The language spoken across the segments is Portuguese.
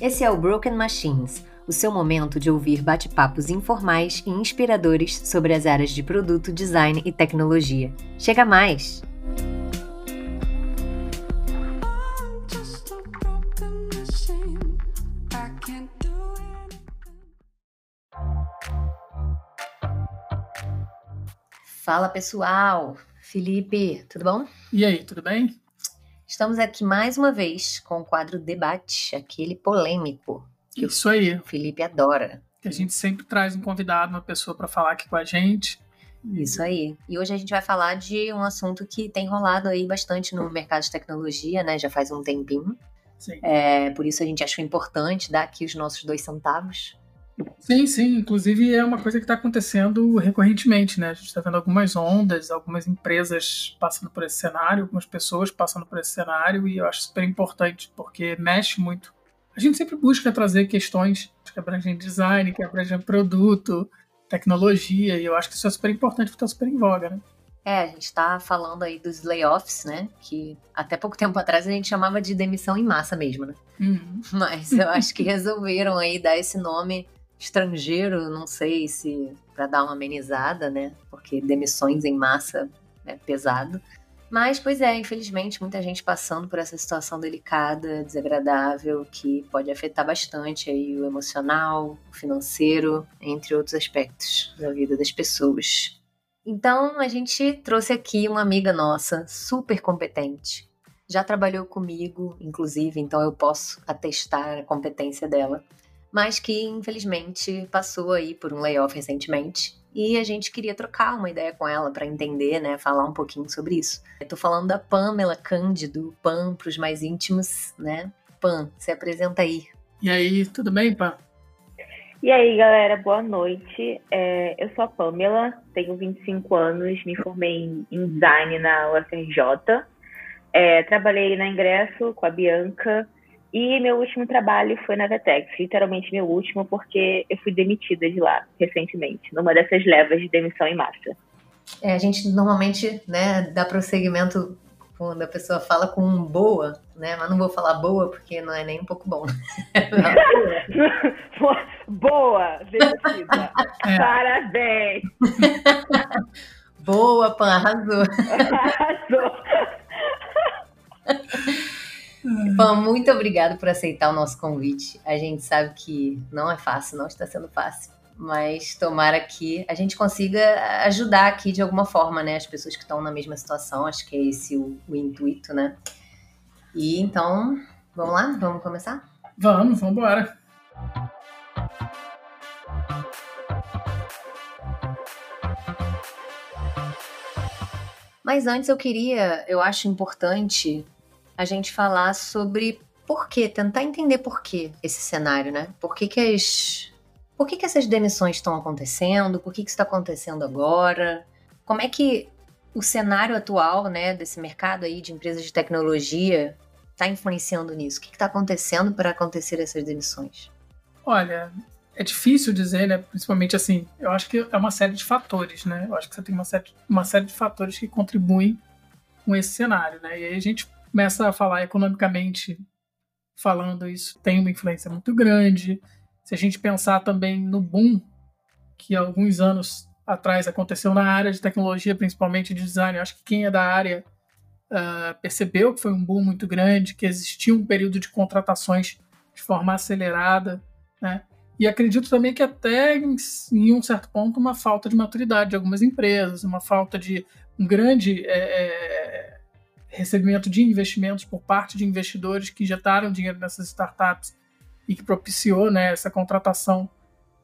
Esse é o Broken Machines, o seu momento de ouvir bate-papos informais e inspiradores sobre as áreas de produto, design e tecnologia. Chega mais! Fala pessoal, Felipe, tudo bom? E aí, tudo bem? Estamos aqui mais uma vez com o quadro Debate, aquele polêmico que Isso aí. o Felipe adora. Que a gente sempre traz um convidado, uma pessoa para falar aqui com a gente. Isso aí. E hoje a gente vai falar de um assunto que tem rolado aí bastante no mercado de tecnologia, né? Já faz um tempinho. Sim. É, por isso a gente achou importante dar aqui os nossos dois centavos. Sim, sim. Inclusive é uma coisa que está acontecendo recorrentemente, né? A gente está vendo algumas ondas, algumas empresas passando por esse cenário, algumas pessoas passando por esse cenário, e eu acho super importante, porque mexe muito. A gente sempre busca trazer questões que abrangem design, que abrangem produto, tecnologia, e eu acho que isso é super importante, porque está super em voga, né? É, a gente tá falando aí dos layoffs, né? Que até pouco tempo atrás a gente chamava de demissão em massa mesmo, né? Uhum. Mas eu acho que resolveram aí dar esse nome estrangeiro, não sei se para dar uma amenizada, né? Porque demissões em massa é pesado. Mas, pois é, infelizmente, muita gente passando por essa situação delicada, desagradável, que pode afetar bastante aí o emocional, o financeiro, entre outros aspectos da vida das pessoas. Então, a gente trouxe aqui uma amiga nossa, super competente. Já trabalhou comigo, inclusive, então eu posso atestar a competência dela mas que infelizmente passou aí por um layoff recentemente. E a gente queria trocar uma ideia com ela para entender, né, falar um pouquinho sobre isso. Eu tô falando da Pamela Cândido, Pam para os mais íntimos, né? Pam, se apresenta aí. E aí, tudo bem, Pam? E aí, galera, boa noite. É, eu sou a Pamela, tenho 25 anos, me formei em design na UFRJ. É, trabalhei na Ingresso com a Bianca e meu último trabalho foi na Vetex, literalmente meu último, porque eu fui demitida de lá recentemente, numa dessas levas de demissão em massa. É, a gente normalmente né, dá prosseguimento quando a pessoa fala com um boa, né? Mas não vou falar boa porque não é nem um pouco bom. boa, demitida. É. Parabéns. boa, Pan, arrasou. Arrasou. Pan, muito obrigado por aceitar o nosso convite. A gente sabe que não é fácil, não está sendo fácil. Mas tomara que a gente consiga ajudar aqui de alguma forma, né? As pessoas que estão na mesma situação. Acho que é esse o, o intuito, né? E então, vamos lá? Vamos começar? Vamos, vamos embora. Mas antes eu queria, eu acho importante a gente falar sobre por quê, tentar entender por que esse cenário, né? Por que, que as. Por que, que essas demissões estão acontecendo? Por que, que isso está acontecendo agora? Como é que o cenário atual, né, desse mercado aí de empresas de tecnologia está influenciando nisso? O que está acontecendo para acontecer essas demissões? Olha, é difícil dizer, né? Principalmente assim, eu acho que é uma série de fatores, né? Eu acho que você tem uma série, uma série de fatores que contribuem com esse cenário, né? E aí a gente começa a falar economicamente falando, isso tem uma influência muito grande. Se a gente pensar também no boom que alguns anos atrás aconteceu na área de tecnologia, principalmente de design, acho que quem é da área uh, percebeu que foi um boom muito grande, que existia um período de contratações de forma acelerada, né? E acredito também que até em, em um certo ponto uma falta de maturidade de algumas empresas, uma falta de um grande é, recebimento de investimentos por parte de investidores que injetaram dinheiro nessas startups e que propiciou né, essa contratação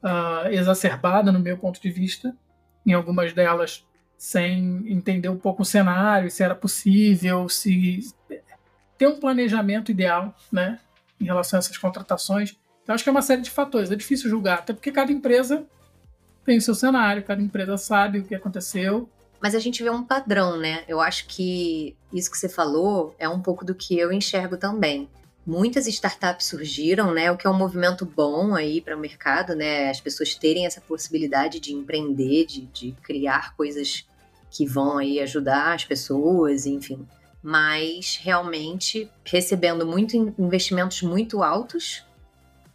uh, exacerbada, no meu ponto de vista, em algumas delas sem entender um pouco o cenário, se era possível, se ter um planejamento ideal né, em relação a essas contratações. Então, acho que é uma série de fatores, é difícil julgar, até porque cada empresa tem o seu cenário, cada empresa sabe o que aconteceu mas a gente vê um padrão, né? Eu acho que isso que você falou é um pouco do que eu enxergo também. Muitas startups surgiram, né? O que é um movimento bom aí para o mercado, né? As pessoas terem essa possibilidade de empreender, de, de criar coisas que vão aí ajudar as pessoas, enfim. Mas realmente recebendo muito investimentos muito altos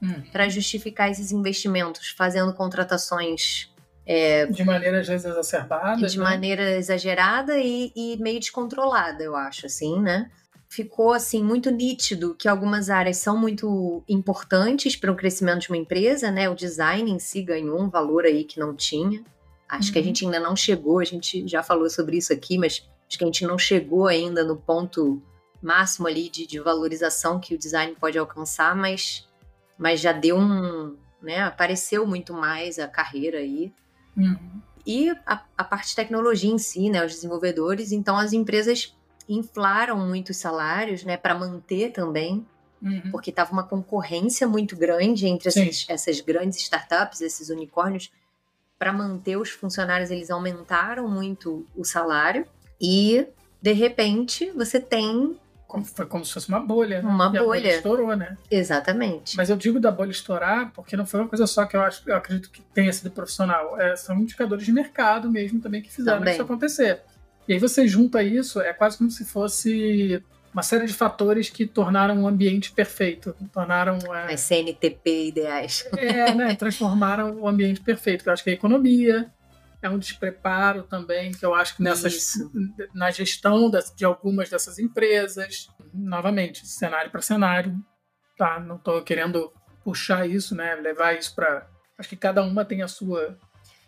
hum. para justificar esses investimentos, fazendo contratações é, de maneira às vezes exacerbada. De né? maneira exagerada e, e, meio descontrolada, eu acho, assim, né? Ficou assim muito nítido que algumas áreas são muito importantes para o crescimento de uma empresa, né? O design em si ganhou um valor aí que não tinha. Acho uhum. que a uhum. gente ainda não chegou, a gente já falou sobre isso aqui, mas acho que a gente não chegou ainda no ponto máximo ali de, de valorização que o design pode alcançar, mas, mas já deu um, né? Apareceu muito mais a carreira aí. Uhum. E a, a, parte de tecnologia em si, né, os desenvolvedores, então as empresas inflaram muito os salários, né, para manter também, uhum. porque estava uma concorrência muito grande entre essas, essas, grandes startups, esses unicórnios, para manter os funcionários, eles aumentaram muito o salário e de repente você tem foi como se fosse uma bolha. Né? Uma e bolha. bolha estourou, né? Exatamente. Mas eu digo da bolha estourar porque não foi uma coisa só que eu, acho, eu acredito que tenha sido profissional. É, são indicadores de mercado mesmo também que fizeram também. isso acontecer. E aí você junta isso, é quase como se fosse uma série de fatores que tornaram o ambiente perfeito. Tornaram. É, As CNTP ideais. É, né? Transformaram o ambiente perfeito. Eu acho que a economia, é um despreparo também, que eu acho que nessas, na gestão de algumas dessas empresas, novamente, cenário para cenário, tá? Não estou querendo puxar isso, né? Levar isso para. Acho que cada uma tem a sua.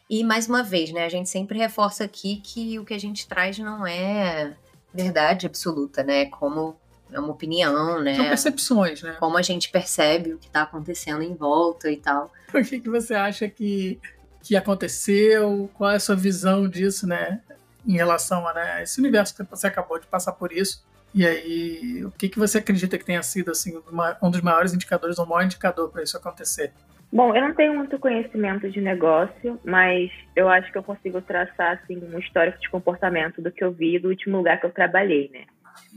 E mais uma vez, né? A gente sempre reforça aqui que o que a gente traz não é verdade absoluta, né? Como é uma opinião, né? São percepções, né? Como a gente percebe o que está acontecendo em volta e tal. O que, que você acha que que aconteceu, qual é a sua visão disso, né, em relação a né, esse universo que você acabou de passar por isso. E aí, o que, que você acredita que tenha sido assim um dos maiores indicadores, ou um maior indicador para isso acontecer? Bom, eu não tenho muito conhecimento de negócio, mas eu acho que eu consigo traçar assim um histórico de comportamento do que eu vi do último lugar que eu trabalhei, né?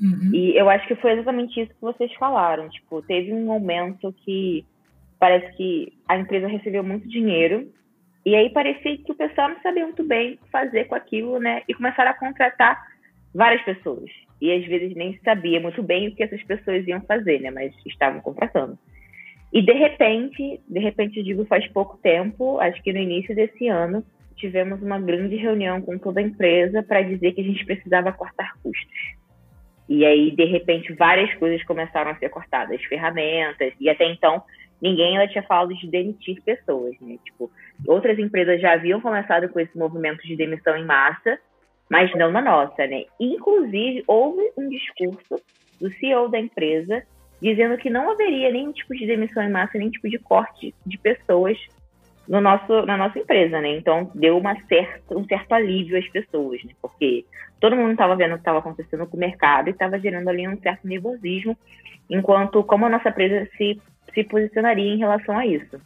Uhum. E eu acho que foi exatamente isso que vocês falaram. Tipo, teve um momento que parece que a empresa recebeu muito dinheiro e aí parecia que o pessoal não sabia muito bem o que fazer com aquilo, né? E começaram a contratar várias pessoas. E às vezes nem sabia muito bem o que essas pessoas iam fazer, né? Mas estavam contratando. E de repente, de repente, digo faz pouco tempo, acho que no início desse ano, tivemos uma grande reunião com toda a empresa para dizer que a gente precisava cortar custos. E aí, de repente, várias coisas começaram a ser cortadas, ferramentas, e até então ninguém tinha falado de demitir pessoas, né? Tipo, outras empresas já haviam começado com esse movimento de demissão em massa, mas não na nossa, né? Inclusive, houve um discurso do CEO da empresa dizendo que não haveria nenhum tipo de demissão em massa, nenhum tipo de corte de pessoas no nosso, na nossa empresa, né? Então, deu uma certa, um certo alívio às pessoas, né? Porque todo mundo estava vendo o que estava acontecendo com o mercado e estava gerando ali um certo nervosismo, enquanto como a nossa empresa se se posicionaria em relação a isso.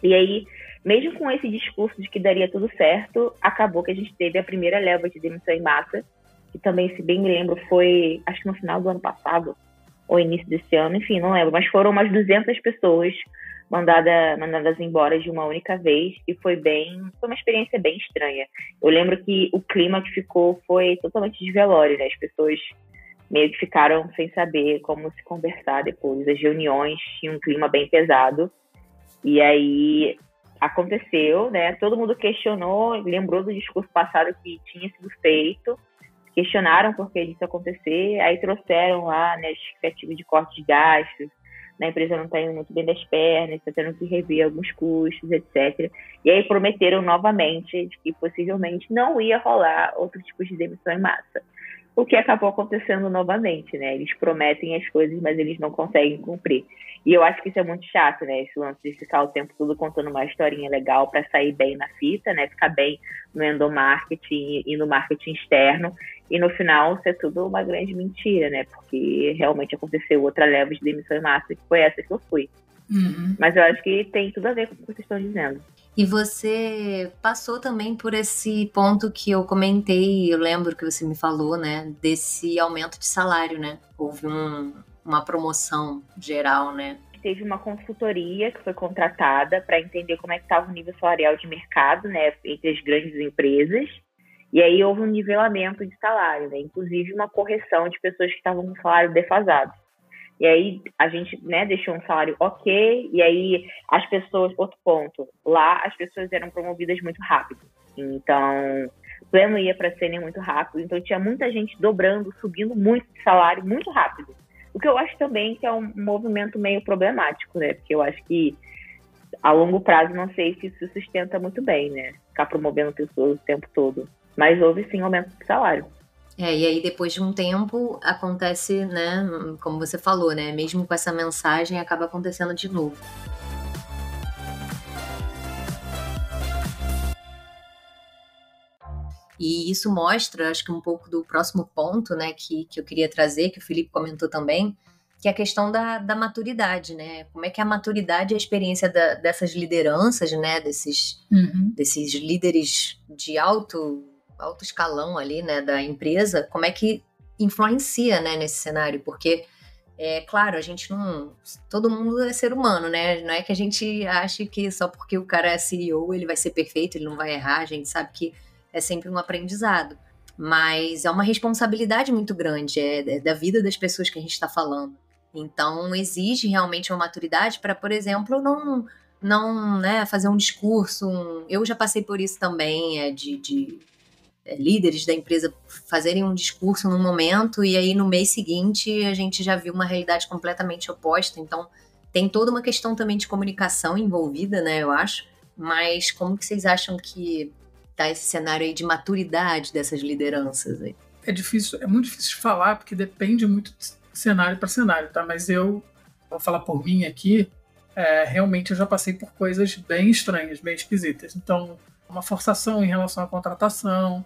E aí, mesmo com esse discurso de que daria tudo certo, acabou que a gente teve a primeira leva de demissão em massa, que também, se bem me lembro, foi acho que no final do ano passado, ou início desse ano, enfim, não lembro, mas foram umas 200 pessoas mandada, mandadas embora de uma única vez e foi bem, foi uma experiência bem estranha. Eu lembro que o clima que ficou foi totalmente de velório, né? As pessoas meio que ficaram sem saber como se conversar depois. As reuniões tinham um clima bem pesado. E aí aconteceu, né? Todo mundo questionou, lembrou do discurso passado que tinha sido feito, questionaram por que isso acontecer, aí trouxeram lá, né, justificativa de corte de gastos, né, a empresa não está indo muito bem das pernas, está tendo que rever alguns custos, etc. E aí prometeram novamente de que possivelmente não ia rolar outro tipo de demissão em massa o que acabou acontecendo novamente, né? Eles prometem as coisas, mas eles não conseguem cumprir. E eu acho que isso é muito chato, né? Esse lance de ficar o tempo todo contando uma historinha legal para sair bem na fita, né? Ficar bem no endomarketing e no marketing externo. E no final ser tudo uma grande mentira, né? Porque realmente aconteceu outra leva de demissão em massa, que foi essa que eu fui. Uhum. Mas eu acho que tem tudo a ver com o que vocês estão dizendo. E você passou também por esse ponto que eu comentei, eu lembro que você me falou, né? Desse aumento de salário, né? Houve um, uma promoção geral, né? Teve uma consultoria que foi contratada para entender como é que estava o nível salarial de mercado, né? Entre as grandes empresas. E aí houve um nivelamento de salário, né? Inclusive uma correção de pessoas que estavam com salário defasado. E aí a gente né, deixou um salário ok, e aí as pessoas, outro ponto, lá as pessoas eram promovidas muito rápido. Então, o plano ia para sênior muito rápido, então tinha muita gente dobrando, subindo muito de salário muito rápido. O que eu acho também que é um movimento meio problemático, né? Porque eu acho que a longo prazo não sei se isso sustenta muito bem, né? Ficar promovendo pessoas o tempo todo. Mas houve sim aumento de salário. É, e aí depois de um tempo acontece, né, como você falou, né, mesmo com essa mensagem acaba acontecendo de novo. E isso mostra, acho que um pouco do próximo ponto, né, que, que eu queria trazer, que o Felipe comentou também, que é a questão da, da maturidade, né? Como é que a maturidade e a experiência da, dessas lideranças, né, desses, uhum. desses líderes de alto alto escalão ali, né, da empresa, como é que influencia, né, nesse cenário, porque é claro, a gente não. Todo mundo é ser humano, né? Não é que a gente ache que só porque o cara é CEO ele vai ser perfeito, ele não vai errar. A gente sabe que é sempre um aprendizado. Mas é uma responsabilidade muito grande, é, é da vida das pessoas que a gente está falando. Então, exige realmente uma maturidade para, por exemplo, não, não né, fazer um discurso. Um... Eu já passei por isso também, é, de, de líderes da empresa fazerem um discurso num momento e aí no mês seguinte a gente já viu uma realidade completamente oposta. Então tem toda uma questão também de comunicação envolvida, né, eu acho. Mas como que vocês acham que tá esse cenário aí de maturidade dessas lideranças aí? É difícil, é muito difícil de falar porque depende muito de cenário para cenário, tá? Mas eu vou falar por mim aqui. É, realmente eu já passei por coisas bem estranhas, bem esquisitas. Então, uma forçação em relação à contratação,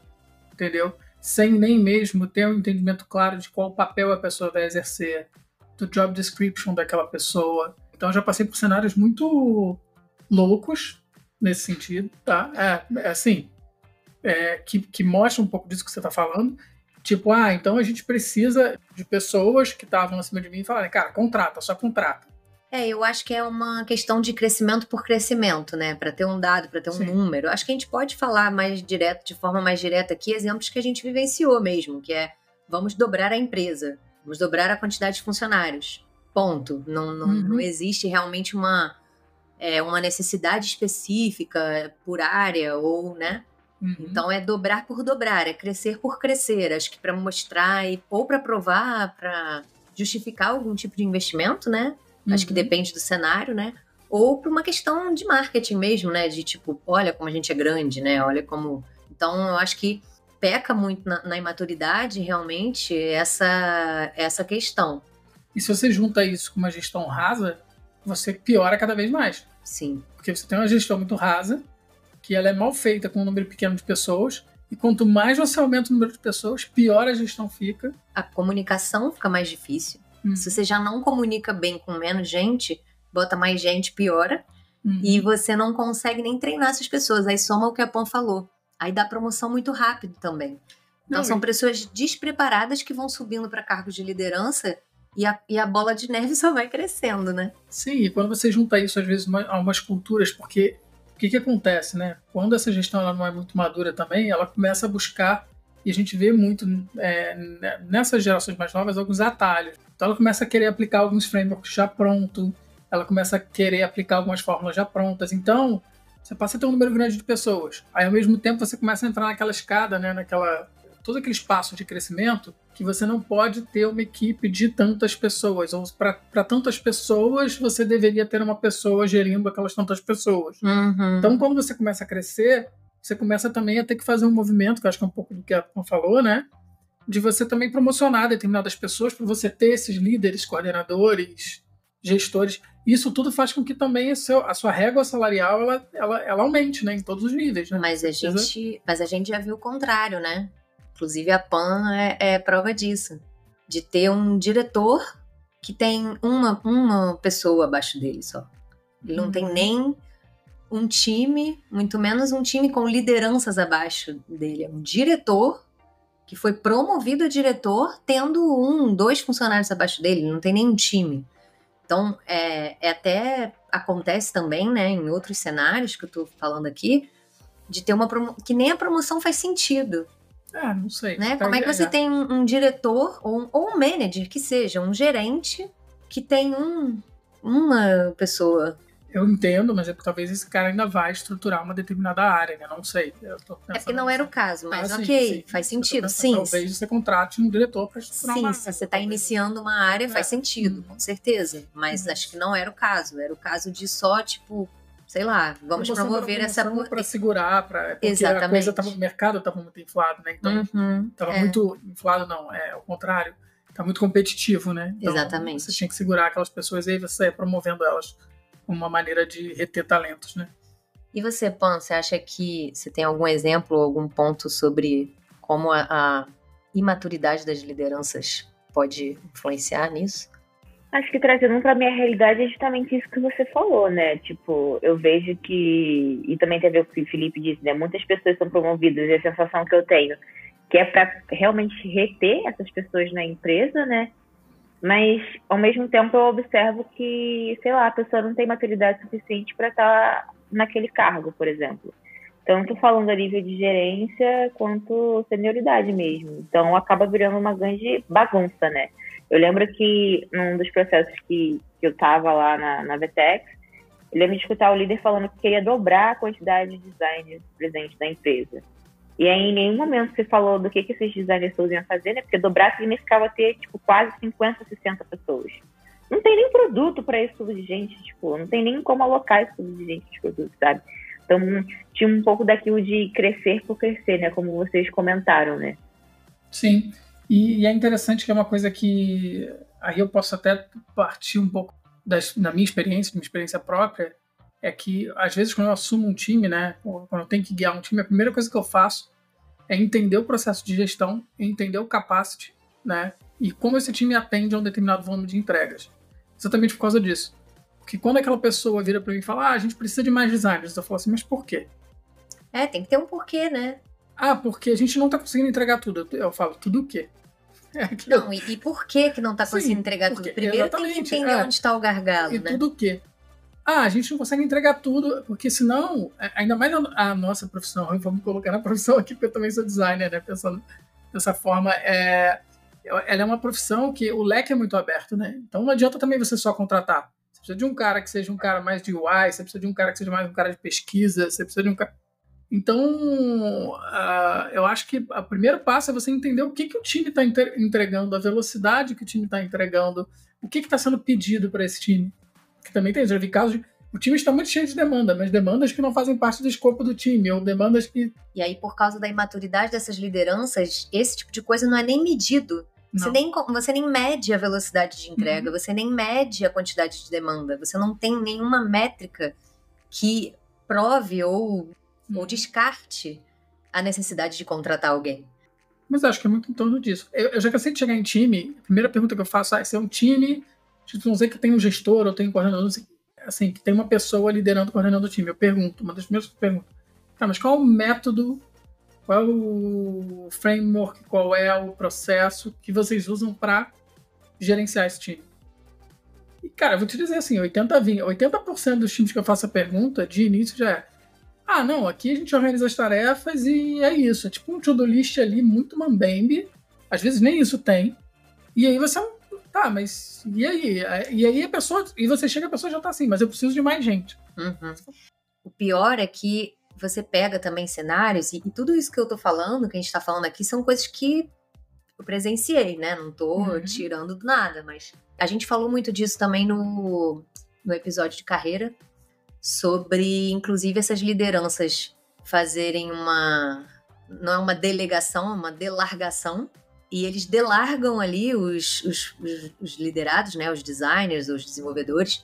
entendeu? Sem nem mesmo ter um entendimento claro de qual papel a pessoa vai exercer, do job description daquela pessoa. Então já passei por cenários muito loucos nesse sentido, tá? É, é assim, é, que, que mostra um pouco disso que você está falando. Tipo, ah, então a gente precisa de pessoas que estavam acima de mim e falarem, cara, contrata, só contrata. É, eu acho que é uma questão de crescimento por crescimento, né? Para ter um dado, para ter um Sim. número. Acho que a gente pode falar mais direto, de forma mais direta aqui, exemplos que a gente vivenciou mesmo, que é vamos dobrar a empresa, vamos dobrar a quantidade de funcionários. Ponto. Não, não, uhum. não existe realmente uma, é, uma necessidade específica por área ou, né? Uhum. Então é dobrar por dobrar, é crescer por crescer. Acho que para mostrar e, ou para provar, para justificar algum tipo de investimento, né? Uhum. Acho que uhum. depende do cenário, né? Ou por uma questão de marketing mesmo, né? De tipo, olha como a gente é grande, né? Olha como. Então, eu acho que peca muito na, na imaturidade, realmente, essa, essa questão. E se você junta isso com uma gestão rasa, você piora cada vez mais. Sim. Porque você tem uma gestão muito rasa, que ela é mal feita com um número pequeno de pessoas, e quanto mais você aumenta o número de pessoas, pior a gestão fica. A comunicação fica mais difícil. Uhum. Se você já não comunica bem com menos gente, bota mais gente, piora. Uhum. E você não consegue nem treinar essas pessoas. Aí soma o que a Pan falou. Aí dá promoção muito rápido também. Então não, são pessoas despreparadas que vão subindo para cargos de liderança e a, e a bola de neve só vai crescendo, né? Sim, e quando você junta isso às vezes a umas culturas, porque o que, que acontece, né? Quando essa gestão ela não é muito madura também, ela começa a buscar, e a gente vê muito é, nessas gerações mais novas, alguns atalhos. Então ela começa a querer aplicar alguns frameworks já pronto, ela começa a querer aplicar algumas fórmulas já prontas. Então, você passa a ter um número grande de pessoas. Aí, ao mesmo tempo, você começa a entrar naquela escada, né, naquela todo aquele espaço de crescimento que você não pode ter uma equipe de tantas pessoas. Ou para tantas pessoas, você deveria ter uma pessoa gerindo aquelas tantas pessoas. Uhum. Então, quando você começa a crescer, você começa também a ter que fazer um movimento, que eu acho que é um pouco do que a Pam falou, né? de você também promocionar determinadas pessoas, para você ter esses líderes, coordenadores, gestores. Isso tudo faz com que também seu, a sua régua salarial ela, ela, ela aumente, né, em todos os níveis. Né? Mas a gente, mas a gente já viu o contrário, né? Inclusive a Pan é, é prova disso, de ter um diretor que tem uma, uma pessoa abaixo dele só. Ele não tem uhum. nem um time, muito menos um time com lideranças abaixo dele. É um diretor que foi promovido a diretor tendo um, dois funcionários abaixo dele, não tem nenhum time. Então, é, é até acontece também, né, em outros cenários que eu tô falando aqui, de ter uma que nem a promoção faz sentido. Ah, não sei. Né? Como é que você tem um, um diretor ou um, ou um manager que seja, um gerente que tem um, uma pessoa eu entendo, mas é porque talvez esse cara ainda vai estruturar uma determinada área, né? Não sei. é porque não era o caso, mas ah, ok, sim, sim. faz sentido, sim. Talvez você contrate um diretor para estruturar sim, uma área. Sim, se você está iniciando uma área, é. faz sentido, com certeza. Mas uhum. acho que não era o caso. Era o caso de só, tipo, sei lá, vamos promover essa para segurar, para Exatamente. a coisa tava, o mercado estava muito inflado, né? Então estava uhum, é. muito inflado, não, é ao contrário, está muito competitivo, né? Então, Exatamente. Você tinha que segurar aquelas pessoas e aí você ia promovendo elas uma maneira de reter talentos, né? E você, Pan, você acha que você tem algum exemplo, algum ponto sobre como a, a imaturidade das lideranças pode influenciar nisso? Acho que trazendo para minha realidade é justamente isso que você falou, né? Tipo, eu vejo que e também tem a ver com o que o Felipe disse, né? Muitas pessoas são promovidas e a sensação que eu tenho que é para realmente reter essas pessoas na empresa, né? Mas, ao mesmo tempo, eu observo que, sei lá, a pessoa não tem maturidade suficiente para estar tá naquele cargo, por exemplo. Tanto falando a nível de gerência quanto senioridade mesmo. Então, acaba virando uma grande bagunça, né? Eu lembro que num dos processos que, que eu estava lá na, na eu lembro de escutar o líder falando que queria dobrar a quantidade de designers presentes na empresa. E aí, em nenhum momento se falou do que, que esses designers todos iam fazer, né? Porque dobrar significava ter, tipo, quase 50, 60 pessoas. Não tem nem produto para esse tudo de gente, tipo, não tem nem como alocar esse tudo de gente de produto, sabe? Então, tinha um pouco daquilo de crescer por crescer, né? Como vocês comentaram, né? Sim. E, e é interessante que é uma coisa que aí eu posso até partir um pouco das, da minha experiência, minha experiência própria, é que às vezes quando eu assumo um time, né, quando eu tenho que guiar um time, a primeira coisa que eu faço é entender o processo de gestão, entender o capacity, né, e como esse time atende a um determinado volume de entregas. Exatamente por causa disso. Porque quando aquela pessoa vira para mim e fala, ah, a gente precisa de mais designers, eu falo assim, mas por quê? É, tem que ter um porquê, né? Ah, porque a gente não tá conseguindo entregar tudo. Eu falo, tudo o quê? É não, e, e, por que que não tá conseguindo Sim, entregar tudo? Primeiro tem que entender é, onde está o gargalo, e né? tudo o quê? Ah, a gente não consegue entregar tudo, porque senão, ainda mais a nossa profissão, vamos colocar na profissão aqui, porque eu também sou designer, né, pensando dessa forma, é, ela é uma profissão que o leque é muito aberto, né? Então não adianta também você só contratar. Você precisa de um cara que seja um cara mais de UI, você precisa de um cara que seja mais um cara de pesquisa, você precisa de um cara. Então, uh, eu acho que o primeiro passo é você entender o que, que o time está entregando, a velocidade que o time está entregando, o que está sendo pedido para esse time que também tem, já vi casos de o time está muito cheio de demanda, mas demandas que não fazem parte do escopo do time, ou demandas que. E aí, por causa da imaturidade dessas lideranças, esse tipo de coisa não é nem medido. Você nem, você nem mede a velocidade de entrega, uhum. você nem mede a quantidade de demanda, você não tem nenhuma métrica que prove ou, uhum. ou descarte a necessidade de contratar alguém. Mas acho que é muito em torno disso. Eu, eu já cansei de chegar em time, a primeira pergunta que eu faço é se é um time não sei que tem um gestor ou tem um coordenador, assim, que tem uma pessoa liderando, coordenando o time. Eu pergunto, uma das primeiras perguntas, tá, mas qual é o método, qual é o framework, qual é o processo que vocês usam para gerenciar esse time? E, cara, eu vou te dizer assim, 80 20, 80% dos times que eu faço a pergunta, de início já é ah, não, aqui a gente organiza as tarefas e é isso. É tipo um to-do list ali, muito mambembe. Às vezes nem isso tem. E aí você Tá, mas e aí? E aí a pessoa. E você chega, a pessoa já tá assim, mas eu preciso de mais gente. Uhum. O pior é que você pega também cenários, e, e, tudo isso que eu tô falando, que a gente tá falando aqui, são coisas que eu presenciei, né? Não tô uhum. tirando do nada, mas a gente falou muito disso também no, no episódio de carreira, sobre inclusive essas lideranças fazerem uma. Não é uma delegação, é uma delargação e eles delargam ali os, os, os, liderados, né, os designers, os desenvolvedores.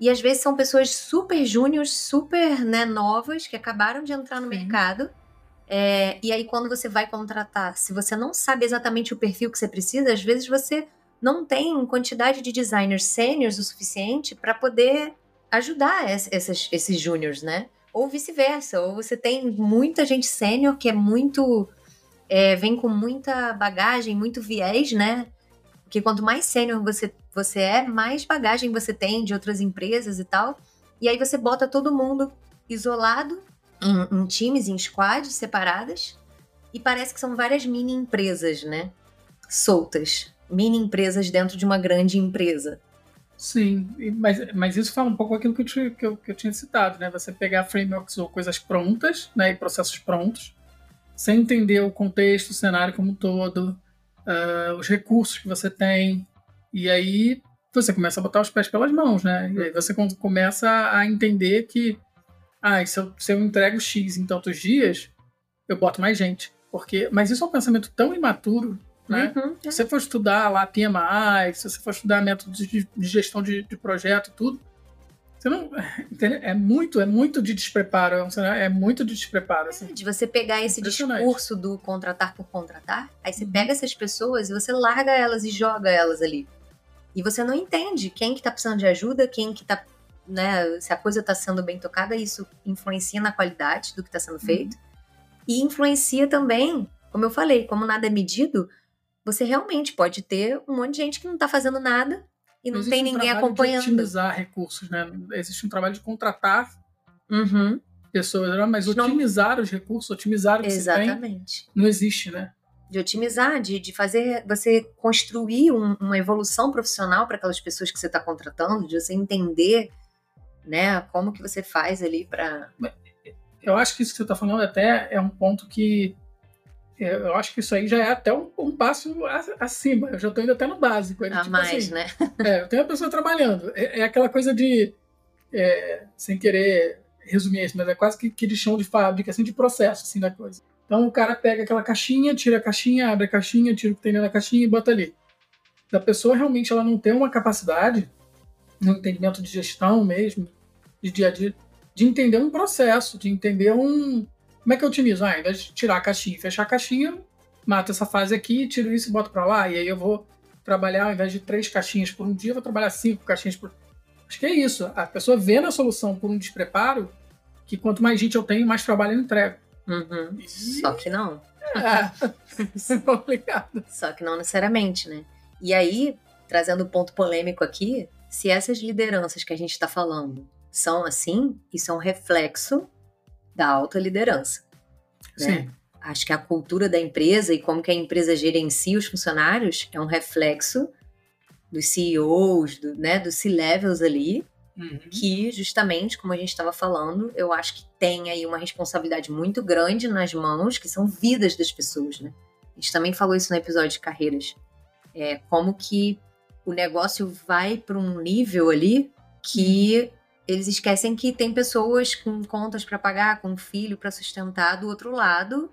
E às vezes são pessoas super júniores, super né, novas, que acabaram de entrar no Sim. mercado. É, e aí, quando você vai contratar, se você não sabe exatamente o perfil que você precisa, às vezes você não tem quantidade de designers sêniores o suficiente para poder ajudar esses, esses júniores, né? Ou vice-versa, ou você tem muita gente sênior que é muito é, vem com muita bagagem, muito viés, né? Porque quanto mais sênior você, você é, mais bagagem você tem de outras empresas e tal. E aí você bota todo mundo isolado, em, em times, em squads separadas, e parece que são várias mini empresas, né? Soltas. Mini empresas dentro de uma grande empresa. Sim, mas, mas isso fala um pouco aquilo que eu, que, eu, que eu tinha citado, né? Você pegar frameworks ou coisas prontas, né? E processos prontos, sem entender o contexto, o cenário como um todo, uh, os recursos que você tem, e aí você começa a botar os pés pelas mãos, né? E aí você começa a entender que, ah, se eu, se eu entrego X em tantos dias, eu boto mais gente. Porque, mas isso é um pensamento tão imaturo né? Uhum. Se você for estudar lá PMI, se você for estudar métodos de, de gestão de, de projeto e tudo, você não, é muito, é muito de despreparo, é, é muito de despreparo. Assim. De você pegar esse discurso do contratar por contratar, aí você uhum. pega essas pessoas e você larga elas e joga elas ali. E você não entende quem que tá precisando de ajuda, quem que tá, né, se a coisa está sendo bem tocada, isso influencia na qualidade do que está sendo uhum. feito. Uhum. E influencia também, como eu falei, como nada é medido, você realmente pode ter um monte de gente que não está fazendo nada e não, tem um ninguém acompanhando. De otimizar recursos, né? Existe um trabalho de contratar uhum. pessoas, né? mas não... otimizar os recursos, otimizar o que Exatamente. Tem, não existe, né? De otimizar, de, de fazer você construir um, uma evolução profissional para aquelas pessoas que você está contratando, de você entender né, como que você faz ali para. Eu acho que isso que você está falando até é um ponto que eu acho que isso aí já é até um, um passo acima. Eu já estou indo até no básico. A tipo mais, assim, né? É, eu tenho uma pessoa trabalhando. É, é aquela coisa de, é, sem querer resumir isso, mas é quase que, que de chão de fábrica, assim, de processo, assim, da coisa. Então o cara pega aquela caixinha, tira a caixinha, abre a caixinha, tira o que tem da caixinha e bota ali. Da pessoa realmente ela não tem uma capacidade, um entendimento de gestão mesmo, de dia a dia, de entender um processo, de entender um, como é que eu otimizo? Ah, ao invés de tirar a caixinha e fechar a caixinha, mato essa fase aqui, tiro isso e boto para lá. E aí eu vou trabalhar, ao invés de três caixinhas por um dia, eu vou trabalhar cinco caixinhas por. Acho que é isso. A pessoa vê na solução por um despreparo que quanto mais gente eu tenho, mais trabalho eu entrego. Uhum. E... Só que não. É, isso é complicado. Só que não necessariamente, né? E aí, trazendo o um ponto polêmico aqui, se essas lideranças que a gente está falando são assim, isso é um reflexo da alta liderança. Né? Sim. Acho que a cultura da empresa e como que a empresa gerencia os funcionários é um reflexo dos CEOs, do, né, dos C-levels ali, uhum. que justamente, como a gente estava falando, eu acho que tem aí uma responsabilidade muito grande nas mãos, que são vidas das pessoas, né? A gente também falou isso no episódio de carreiras. É, como que o negócio vai para um nível ali que eles esquecem que tem pessoas com contas para pagar, com filho para sustentar do outro lado,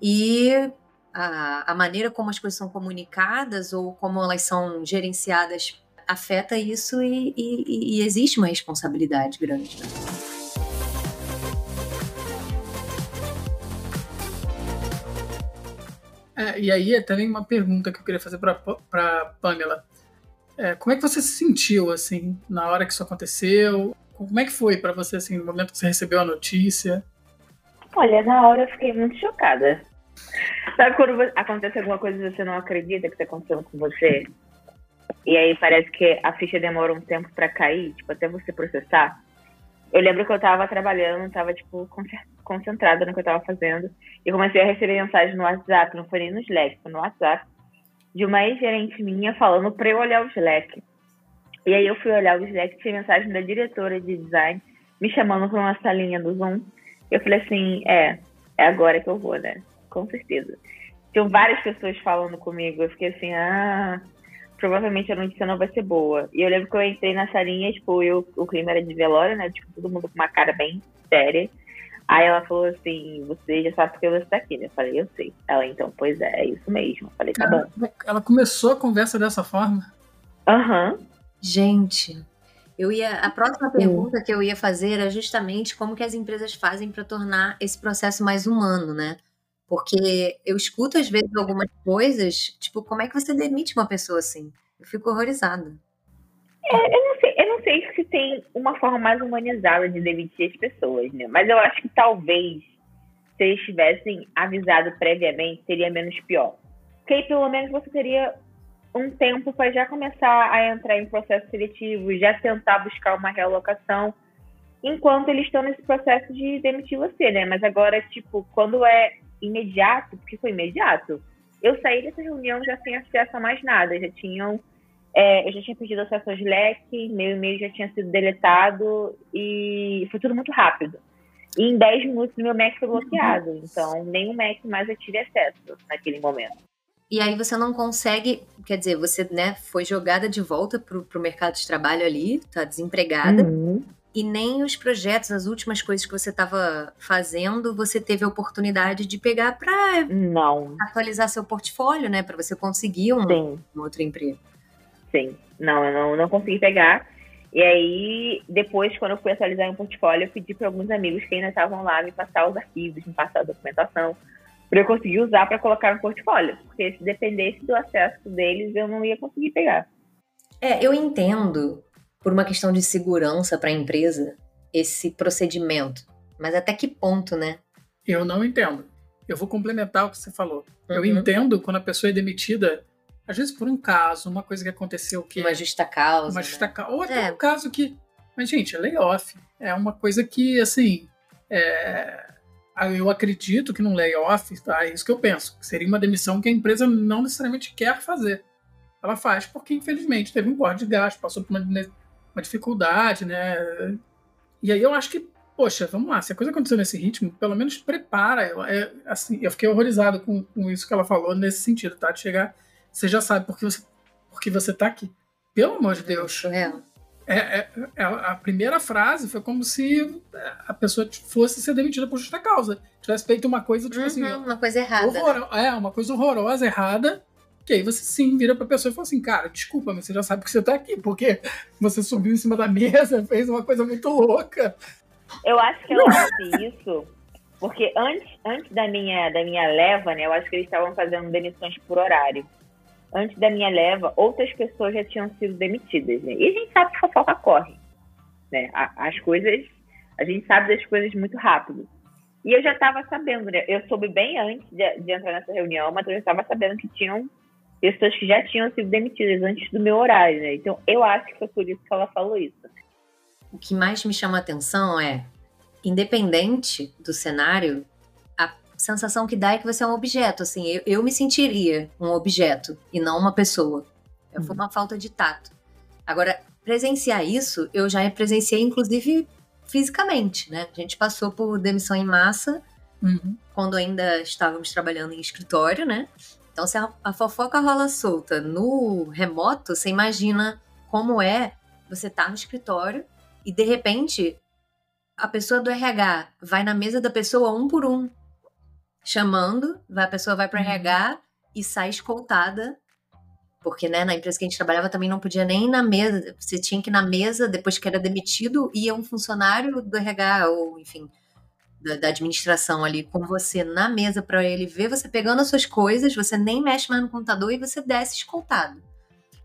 e a, a, maneira como as coisas são comunicadas ou como elas são gerenciadas afeta isso e, e, e existe uma responsabilidade grande. Né? É, e aí também uma pergunta que eu queria fazer para Pamela. É, como é que você se sentiu assim na hora que isso aconteceu? Como é que foi para você, assim, no momento que você recebeu a notícia? Olha, na hora eu fiquei muito chocada. Sabe quando acontece alguma coisa e você não acredita que está acontecendo com você? E aí parece que a ficha demora um tempo para cair, tipo, até você processar. Eu lembro que eu tava trabalhando, tava, tipo, concentrada no que eu tava fazendo. E comecei a receber mensagem no WhatsApp, não foi nem no Slack, foi no WhatsApp, de uma ex-gerente minha falando pra eu olhar o Slack. E aí eu fui olhar o Slack, tinha mensagem da diretora de design me chamando para uma salinha do Zoom. Eu falei assim, é, é agora que eu vou, né? Com certeza. Tinham várias pessoas falando comigo. Eu fiquei assim, ah, provavelmente a notícia não vai ser boa. E eu lembro que eu entrei na salinha, tipo, eu, o clima era de velório, né? Tipo, todo mundo com uma cara bem séria. Aí ela falou assim, você já sabe porque você tá aqui, né? Eu falei, eu sei. Ela, então, pois é, é isso mesmo. Eu falei, tá bom. Ela começou a conversa dessa forma? Aham. Uhum. Gente, eu ia a próxima pergunta que eu ia fazer era justamente como que as empresas fazem para tornar esse processo mais humano, né? Porque eu escuto às vezes algumas coisas, tipo, como é que você demite uma pessoa assim? Eu fico horrorizada. É, eu, não sei, eu não sei se tem uma forma mais humanizada de demitir as pessoas, né? Mas eu acho que talvez se eles tivessem avisado previamente, seria menos pior. Porque aí pelo menos você teria um tempo para já começar a entrar em processo seletivo, já tentar buscar uma realocação, enquanto eles estão nesse processo de demitir você, né? Mas agora, tipo, quando é imediato, porque foi imediato, eu saí dessa reunião já sem acesso a mais nada, já tinham é, eu já tinha perdido acesso ao Slack, meu e-mail já tinha sido deletado e foi tudo muito rápido. E em 10 minutos meu Mac foi bloqueado, então nenhum Mac mais eu tive acesso naquele momento. E aí você não consegue, quer dizer, você né, foi jogada de volta pro, pro mercado de trabalho ali, tá desempregada. Uhum. E nem os projetos, as últimas coisas que você estava fazendo, você teve a oportunidade de pegar para não atualizar seu portfólio, né, para você conseguir um, um outro emprego. Sim. Não, eu não, não consegui pegar. E aí, depois, quando eu fui atualizar meu portfólio, eu pedi para alguns amigos que ainda estavam lá me passar os arquivos, me passar a documentação, para eu conseguir usar para colocar no portfólio. Porque se dependesse do acesso deles, eu não ia conseguir pegar. É, eu entendo, por uma questão de segurança para a empresa, esse procedimento. Mas até que ponto, né? Eu não entendo. Eu vou complementar o que você falou. Uhum. Eu entendo quando a pessoa é demitida às vezes por um caso, uma coisa que aconteceu que. Uma justa causa. Uma né? justa causa. Ou até é. um caso que. Mas, gente, é layoff. É uma coisa que, assim. É... Eu acredito que num layoff, tá? É isso que eu penso. Seria uma demissão que a empresa não necessariamente quer fazer. Ela faz porque, infelizmente, teve um corte de gasto, passou por uma, uma dificuldade, né? E aí eu acho que, poxa, vamos lá, se a coisa aconteceu nesse ritmo, pelo menos prepara. Eu, é, assim, eu fiquei horrorizado com, com isso que ela falou nesse sentido, tá? De chegar você já sabe por que você, por que você tá aqui. Pelo amor de Deus. É. É, é, é, a primeira frase foi como se a pessoa fosse ser demitida por justa causa. Tivesse feito uma coisa, tipo assim, uhum, assim. Uma coisa errada. Horror, é, uma coisa horrorosa, errada. Que aí você sim vira pra pessoa e fala assim: Cara, desculpa, mas você já sabe que você tá aqui, porque você subiu em cima da mesa, fez uma coisa muito louca. Eu acho que ela disse isso porque antes, antes da, minha, da minha leva, né, eu acho que eles estavam fazendo demissões por horário antes da minha leva, outras pessoas já tinham sido demitidas. Né? E a gente sabe que fofoca corre. Né? As coisas, a gente sabe das coisas muito rápido. E eu já estava sabendo, né? Eu soube bem antes de, de, entrar nessa reunião, mas eu já estava sabendo que tinham pessoas que já tinham sido demitidas antes do meu horário, né? Então eu acho que foi por isso que ela falou isso. O que mais me chama a atenção é, independente do cenário, sensação que dá é que você é um objeto, assim. Eu, eu me sentiria um objeto e não uma pessoa. Uhum. Foi uma falta de tato. Agora, presenciar isso, eu já presenciei, inclusive, fisicamente, né? A gente passou por demissão em massa uhum. quando ainda estávamos trabalhando em escritório, né? Então, se a, a fofoca rola solta no remoto, você imagina como é você estar tá no escritório e, de repente, a pessoa do RH vai na mesa da pessoa um por um chamando, a pessoa vai para uhum. RH e sai escoltada. Porque, né, na empresa que a gente trabalhava também não podia nem ir na mesa. Você tinha que ir na mesa, depois que era demitido, ia um funcionário do RH, ou enfim, da, da administração ali com você na mesa para ele ver você pegando as suas coisas, você nem mexe mais no computador e você desce escoltado.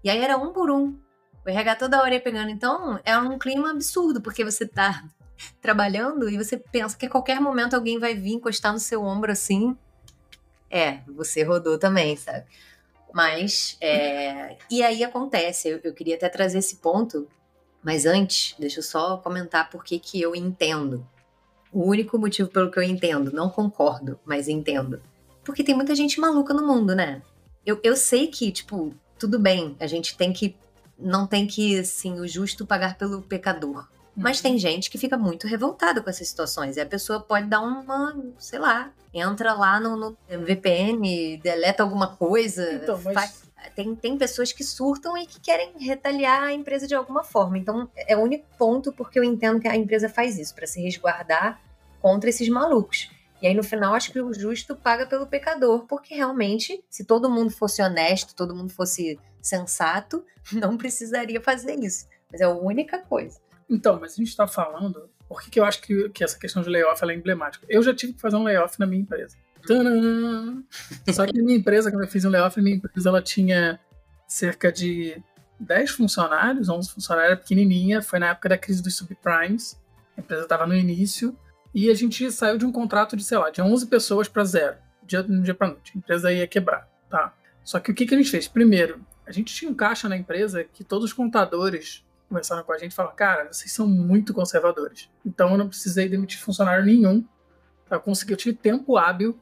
E aí era um por um. O RH toda hora ia pegando. Então, é um clima absurdo, porque você tá trabalhando e você pensa que a qualquer momento alguém vai vir encostar no seu ombro assim. É, você rodou também, sabe? Mas, é... e aí acontece, eu, eu queria até trazer esse ponto, mas antes, deixa eu só comentar por que que eu entendo. O único motivo pelo que eu entendo, não concordo, mas entendo. Porque tem muita gente maluca no mundo, né? Eu, eu sei que, tipo, tudo bem, a gente tem que. Não tem que, assim, o justo pagar pelo pecador. Mas tem gente que fica muito revoltada com essas situações. E a pessoa pode dar uma, sei lá, entra lá no, no VPN, deleta alguma coisa. Então, mas... faz... Tem, tem pessoas que surtam e que querem retaliar a empresa de alguma forma. Então, é o único ponto porque eu entendo que a empresa faz isso, para se resguardar contra esses malucos. E aí, no final, acho que o justo paga pelo pecador, porque realmente, se todo mundo fosse honesto, todo mundo fosse sensato, não precisaria fazer isso. Mas é a única coisa. Então, mas a gente está falando. Por que, que eu acho que, que essa questão de layoff é emblemática? Eu já tive que fazer um layoff na minha empresa. Tadã! Só que na minha empresa, quando eu fiz um layoff, a minha empresa ela tinha cerca de 10 funcionários, 11 funcionários, pequenininha. Foi na época da crise dos subprimes. A empresa estava no início. E a gente saiu de um contrato de, sei lá, de 11 pessoas para zero, dia, um dia para noite. A empresa ia quebrar, tá? Só que o que, que a gente fez? Primeiro, a gente tinha um caixa na empresa que todos os contadores conversaram com a gente falaram: Cara, vocês são muito conservadores. Então eu não precisei demitir funcionário nenhum. Eu consegui, eu tive tempo hábil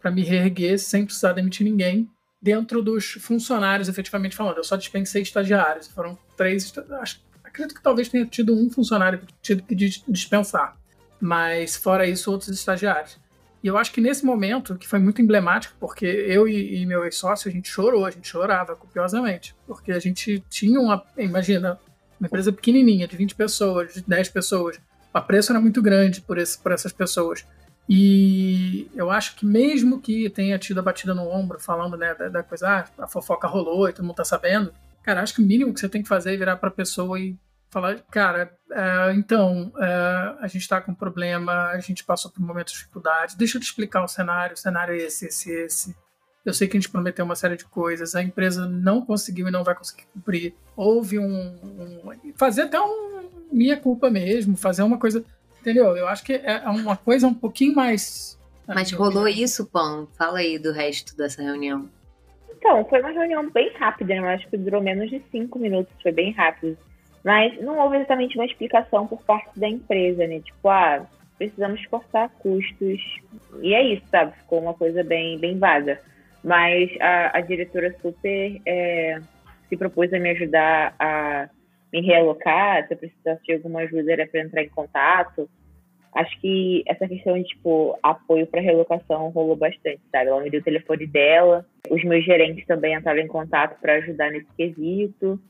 para me reerguer sem precisar demitir ninguém. dentro dos funcionários, efetivamente falando. Eu só dispensei estagiários. Foram três. Acho, acredito que talvez tenha tido um funcionário que tido que dispensar. Mas, fora isso, outros estagiários. E eu acho que nesse momento, que foi muito emblemático, porque eu e, e meu ex-sócio, a gente chorou, a gente chorava copiosamente. Porque a gente tinha uma. Imagina, uma empresa pequenininha, de 20 pessoas, de 10 pessoas. O preço era muito grande por, esse, por essas pessoas. E eu acho que mesmo que tenha tido a batida no ombro, falando né, da, da coisa, ah, a fofoca rolou e todo mundo tá sabendo, cara, acho que o mínimo que você tem que fazer é virar pra pessoa e falar, cara, é, então, é, a gente tá com um problema, a gente passou por um momento de dificuldade, deixa eu te explicar o cenário, o cenário é esse, esse, esse. Eu sei que a gente prometeu uma série de coisas, a empresa não conseguiu e não vai conseguir cumprir. Houve um. um fazer até um minha culpa mesmo, fazer uma coisa Entendeu? Eu acho que é uma coisa um pouquinho mais. Mas rolou isso, Pão? Fala aí do resto dessa reunião. Então, foi uma reunião bem rápida, né? Eu acho que durou menos de cinco minutos, foi bem rápido. Mas não houve exatamente uma explicação por parte da empresa, né? Tipo, ah, precisamos cortar custos. E é isso, sabe? Ficou uma coisa bem, bem vaga. Mas a, a diretora super é, se propôs a me ajudar a me realocar, se eu precisasse de alguma ajuda era para entrar em contato. Acho que essa questão de, tipo, apoio para relocação rolou bastante, sabe? Ela me deu o telefone dela, os meus gerentes também entraram em contato para ajudar nesse quesito.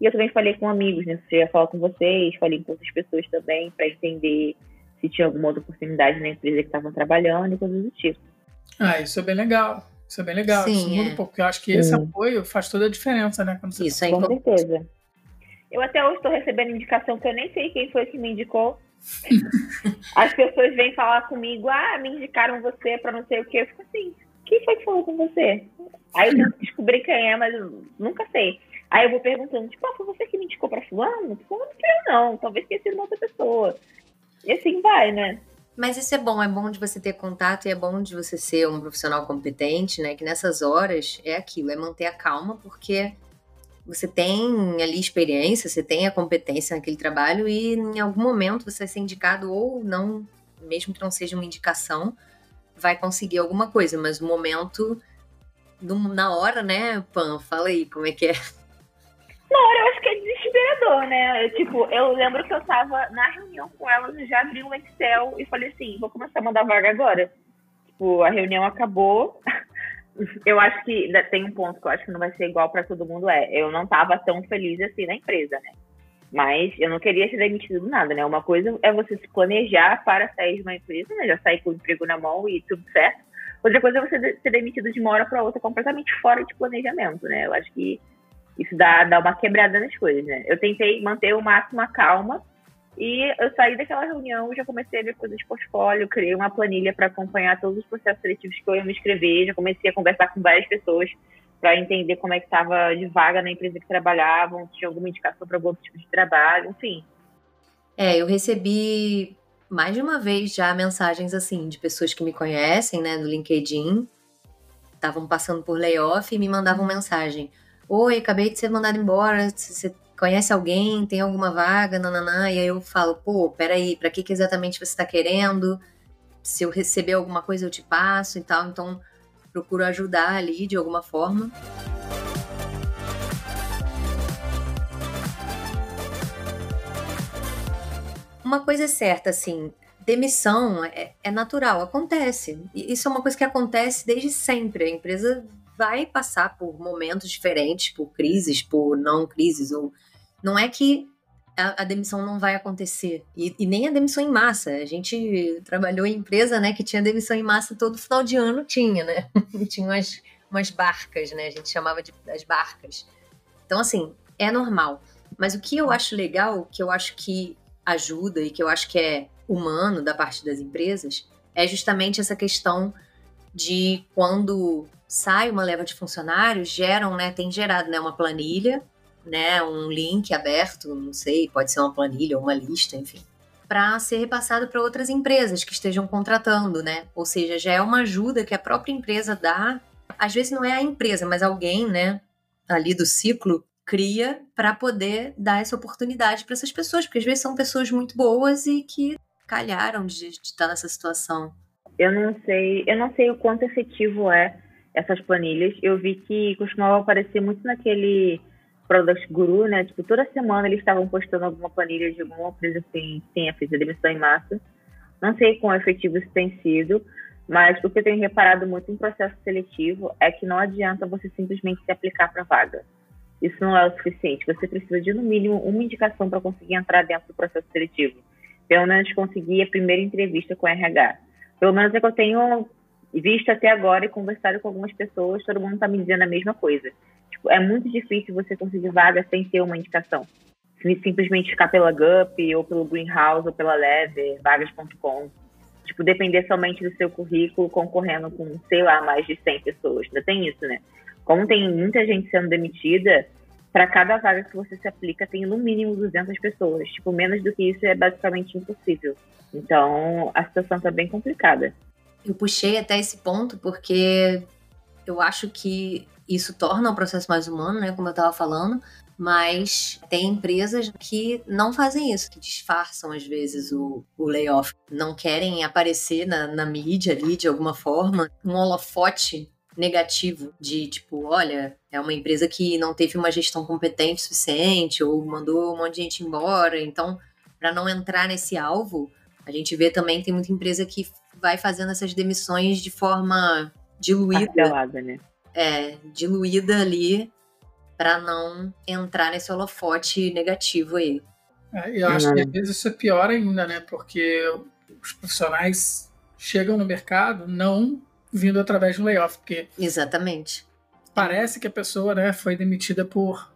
E eu também falei com amigos, né? Se eu ia falar com vocês, falei com outras pessoas também para entender se tinha alguma outra oportunidade na empresa que estavam trabalhando e coisas do tipo. Ah, isso é bem legal. Isso é bem legal. Sim, isso muda é. porque eu acho que esse apoio faz toda a diferença, né? Quando você isso é Com certeza. Eu até hoje estou recebendo indicação que eu nem sei quem foi que me indicou. As pessoas vêm falar comigo, ah, me indicaram você para não sei o quê. Eu fico assim, quem foi que falou com você? Aí eu descobri quem é, mas eu nunca sei. Aí eu vou perguntando, tipo, ah, foi você que me indicou para fulano? Fulano não eu não, talvez tenha sido uma outra pessoa. E assim vai, né? Mas isso é bom, é bom de você ter contato e é bom de você ser um profissional competente, né? Que nessas horas é aquilo, é manter a calma, porque você tem ali experiência, você tem a competência naquele trabalho e em algum momento você vai ser indicado ou não, mesmo que não seja uma indicação, vai conseguir alguma coisa, mas no momento, na hora, né, Pan, fala aí, como é que é? Na hora eu acho que é desesperador, né? Tipo, eu lembro que eu tava na reunião com elas, eu já abri um Excel e falei assim, vou começar a mandar vaga agora. Tipo, a reunião acabou, eu acho que tem um ponto que eu acho que não vai ser igual para todo mundo é. Eu não estava tão feliz assim na empresa, né? Mas eu não queria ser demitido do nada, né? Uma coisa é você se planejar para sair de uma empresa, né? Já sair com o emprego na mão e tudo certo. Outra coisa é você ser demitido de uma hora para outra completamente fora de planejamento, né? Eu acho que isso dá, dá uma quebrada nas coisas, né? Eu tentei manter o máximo a calma e eu saí daquela reunião, já comecei a ver coisas de portfólio, criei uma planilha para acompanhar todos os processos seletivos que eu ia me inscrever, já comecei a conversar com várias pessoas para entender como é que estava de vaga na empresa que trabalhavam, se tinha alguma indicação para algum tipo de trabalho, enfim. É, eu recebi mais de uma vez já mensagens assim de pessoas que me conhecem, né, do LinkedIn, estavam passando por layoff e me mandavam mensagem: Oi, acabei de ser mandado embora, você conhece alguém, tem alguma vaga, nananã, e aí eu falo, pô, peraí, para que, que exatamente você está querendo? Se eu receber alguma coisa eu te passo e tal, então procuro ajudar ali de alguma forma. Uma coisa é certa, assim, demissão é, é natural, acontece. Isso é uma coisa que acontece desde sempre. A empresa vai passar por momentos diferentes, por crises, por não crises, ou não é que a, a demissão não vai acontecer. E, e, nem a demissão em massa. A gente trabalhou em empresa, né, que tinha demissão em massa todo final de ano, tinha, né? tinha umas, umas barcas, né? A gente chamava de das barcas. Então, assim, é normal. Mas o que eu acho legal, que eu acho que ajuda e que eu acho que é humano da parte das empresas, é justamente essa questão de quando sai uma leva de funcionários, geram, né, tem gerado, né, uma planilha né, um link aberto, não sei, pode ser uma planilha ou uma lista, enfim, para ser repassado para outras empresas que estejam contratando, né? Ou seja, já é uma ajuda que a própria empresa dá. Às vezes não é a empresa, mas alguém, né, ali do ciclo cria para poder dar essa oportunidade para essas pessoas, porque às vezes são pessoas muito boas e que calharam de, de estar nessa situação. Eu não sei, eu não sei o quanto efetivo é essas planilhas. Eu vi que costumava aparecer muito naquele Product Guru, né? Tipo, toda semana eles estavam postando alguma planilha de alguma empresa que tenha feito a demissão em massa. Não sei quão efetivo isso tem sido, mas o que eu tenho reparado muito em processo seletivo é que não adianta você simplesmente se aplicar para vaga. Isso não é o suficiente. Você precisa de, no mínimo, uma indicação para conseguir entrar dentro do processo seletivo. Pelo menos conseguir a primeira entrevista com o RH. Pelo menos é que eu tenho visto até agora e conversado com algumas pessoas, todo mundo está me dizendo a mesma coisa. Tipo, é muito difícil você conseguir vaga sem ter uma indicação. Simplesmente ficar pela GUP, ou pelo Greenhouse, ou pela Lever, vagas.com. Tipo, depender somente do seu currículo concorrendo com, sei lá, mais de 100 pessoas. Ainda tem isso, né? Como tem muita gente sendo demitida, para cada vaga que você se aplica, tem no mínimo 200 pessoas. Tipo, menos do que isso é basicamente impossível. Então, a situação está bem complicada. Eu puxei até esse ponto porque eu acho que isso torna o processo mais humano, né? Como eu estava falando, mas tem empresas que não fazem isso, que disfarçam às vezes o, o layoff, não querem aparecer na, na mídia ali de alguma forma, um holofote negativo de tipo, olha, é uma empresa que não teve uma gestão competente suficiente ou mandou um monte de gente embora, então para não entrar nesse alvo, a gente vê também que tem muita empresa que vai fazendo essas demissões de forma diluída. Parcelada, né? É, diluída ali para não entrar nesse holofote negativo aí. É, eu acho que às vezes isso é pior ainda, né? Porque os profissionais chegam no mercado não vindo através de um layoff, porque exatamente parece que a pessoa né, foi demitida por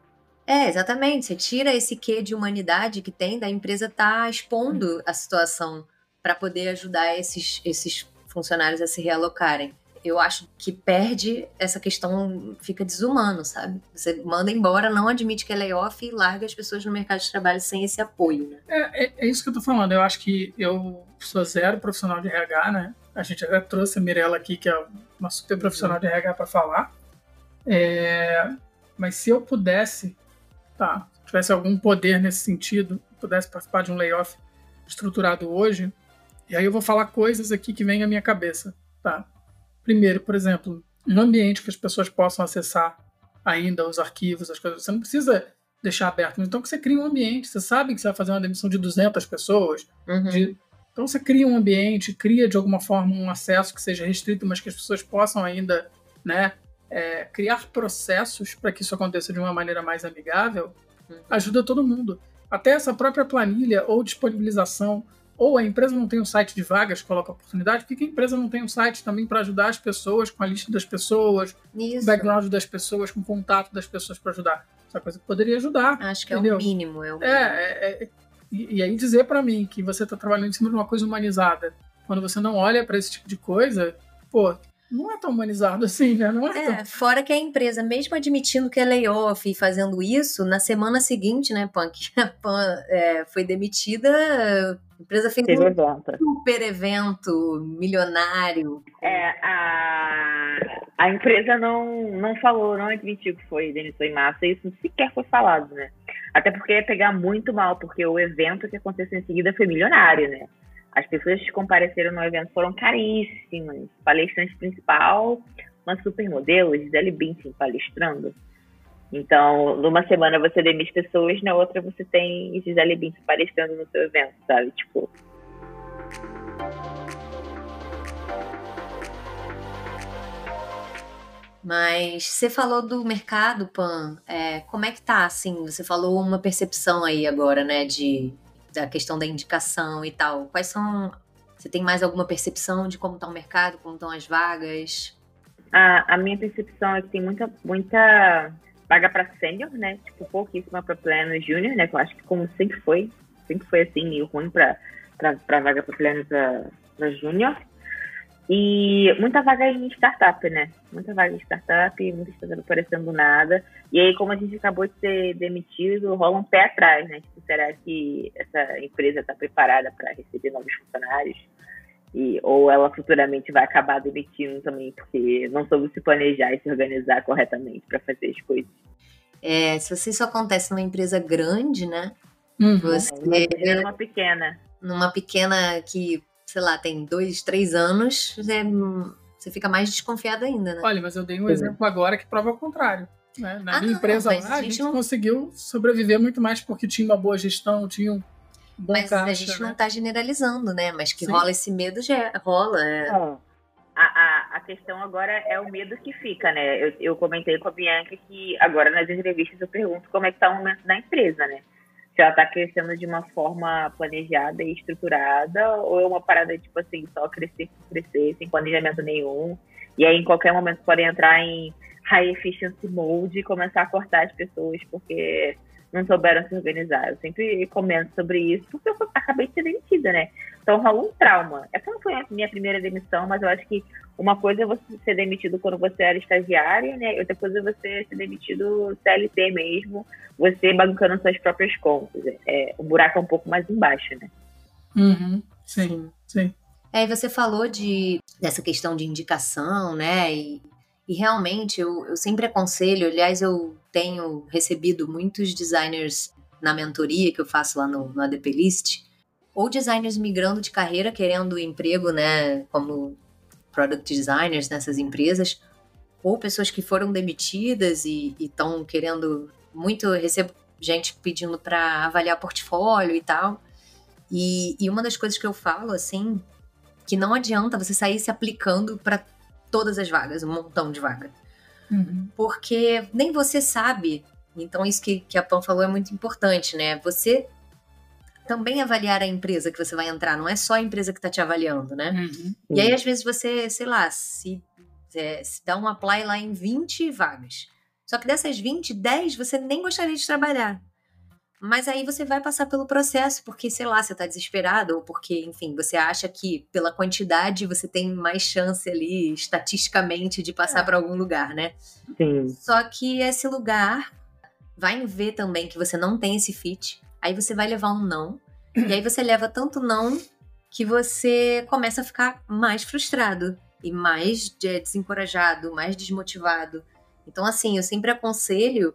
é, exatamente. Você tira esse quê de humanidade que tem da empresa estar tá expondo a situação para poder ajudar esses, esses funcionários a se realocarem eu acho que perde essa questão, fica desumano, sabe? Você manda embora, não admite que é layoff e larga as pessoas no mercado de trabalho sem esse apoio, né? É, é, é isso que eu tô falando. Eu acho que eu sou zero profissional de RH, né? A gente até trouxe a Mirella aqui, que é uma super profissional de RH para falar. É, mas se eu pudesse, tá, tivesse algum poder nesse sentido, pudesse participar de um layoff estruturado hoje, e aí eu vou falar coisas aqui que vêm à minha cabeça, tá? Primeiro, por exemplo, um ambiente que as pessoas possam acessar ainda os arquivos, as coisas. Você não precisa deixar aberto. Então, que você cria um ambiente. Você sabe que você vai fazer uma demissão de 200 pessoas. Uhum. De... Então, você cria um ambiente, cria de alguma forma um acesso que seja restrito, mas que as pessoas possam ainda né, é, criar processos para que isso aconteça de uma maneira mais amigável. Uhum. Ajuda todo mundo. Até essa própria planilha ou disponibilização ou a empresa não tem um site de vagas, coloca oportunidade, por que a empresa não tem um site também para ajudar as pessoas, com a lista das pessoas, Isso. o background das pessoas, com o contato das pessoas para ajudar? Essa coisa que poderia ajudar. Acho que entendeu? é o mínimo. É, o é, mínimo. é, é, é e, e, aí dizer para mim que você está trabalhando em cima de uma coisa humanizada, quando você não olha para esse tipo de coisa, pô, não é tão humanizado assim, né? Não é, é tão... fora que a empresa, mesmo admitindo que é layoff e fazendo isso, na semana seguinte, né, Punk, a Pan é, foi demitida, a empresa fez Teve um evento. super evento milionário. É, a, a empresa não, não falou, não admitiu que foi demissão em massa, isso sequer foi falado, né? Até porque ia pegar muito mal, porque o evento que aconteceu em seguida foi milionário, né? As pessoas que compareceram no evento foram caríssimas. Palestrante principal, uma supermodelo, Gisele Bündchen palestrando. Então, numa semana você demite pessoas, na outra você tem Gisele Bündchen palestrando no seu evento, sabe? Tipo... Mas você falou do mercado, Pan. É, como é que tá, assim? Você falou uma percepção aí agora, né? De da questão da indicação e tal. Quais são. Você tem mais alguma percepção de como está o mercado, como estão as vagas? A, a minha percepção é que tem muita, muita vaga para sênior, né? Tipo, pouquíssima para pleno júnior, né? Que eu acho que como sempre foi, sempre foi assim, meio ruim para vaga para pleno para júnior. E muita vaga em startup, né? Muita vaga em startup, muita startup aparecendo nada. E aí, como a gente acabou de ser demitido, rola um pé atrás, né? Tipo, será que essa empresa está preparada para receber novos funcionários? E, ou ela futuramente vai acabar demitindo também, porque não soube se planejar e se organizar corretamente para fazer as coisas. É, se isso acontece numa empresa grande, né? Uhum. Você... Numa pequena. Numa pequena que sei lá, tem dois, três anos, né, você fica mais desconfiado ainda, né? Olha, mas eu dei um exemplo agora que prova o contrário. Né? Na ah, minha não, empresa lá, a gente, não... conseguiu sobreviver muito mais porque tinha uma boa gestão, tinha um bom Mas caixa, a gente né? não está generalizando, né? Mas que Sim. rola esse medo já rola. É. A, a, a, questão agora é o medo que fica, né? Eu, eu comentei com a Bianca que agora nas entrevistas eu pergunto como é que está o momento da empresa, né? Se ela está crescendo de uma forma planejada e estruturada ou é uma parada, tipo assim, só crescer, crescer, sem planejamento nenhum. E aí, em qualquer momento, podem entrar em high efficiency mode e começar a cortar as pessoas porque não souberam se organizar. Eu sempre comento sobre isso porque eu acabei de ser demitida, né? Então rola um trauma. Essa não foi a minha primeira demissão, mas eu acho que uma coisa é você ser demitido quando você era estagiária, né? Outra coisa é você ser demitido CLT mesmo, você bancando suas próprias contas. É, o buraco é um pouco mais embaixo, né? Uhum. Sim, sim. É, você falou de, dessa questão de indicação, né? E e realmente eu, eu sempre aconselho, aliás, eu tenho recebido muitos designers na mentoria que eu faço lá no, no ADP List, ou designers migrando de carreira, querendo emprego, né, como product designers nessas empresas, ou pessoas que foram demitidas e estão querendo muito, recebo gente pedindo para avaliar portfólio e tal. E, e uma das coisas que eu falo, assim, que não adianta você sair se aplicando para todas as vagas, um montão de vaga. Uhum. Porque nem você sabe. Então, isso que, que a Pam falou é muito importante, né? Você também avaliar a empresa que você vai entrar, não é só a empresa que está te avaliando, né? Uhum. E aí, às vezes, você, sei lá, se, é, se dá um apply lá em 20 vagas. Só que dessas 20, 10 você nem gostaria de trabalhar. Mas aí você vai passar pelo processo, porque, sei lá, você está desesperado, ou porque, enfim, você acha que pela quantidade você tem mais chance ali, estatisticamente, de passar é. para algum lugar, né? Sim. Só que esse lugar vai ver também que você não tem esse fit, aí você vai levar um não, e aí você leva tanto não que você começa a ficar mais frustrado e mais desencorajado, mais desmotivado. Então, assim, eu sempre aconselho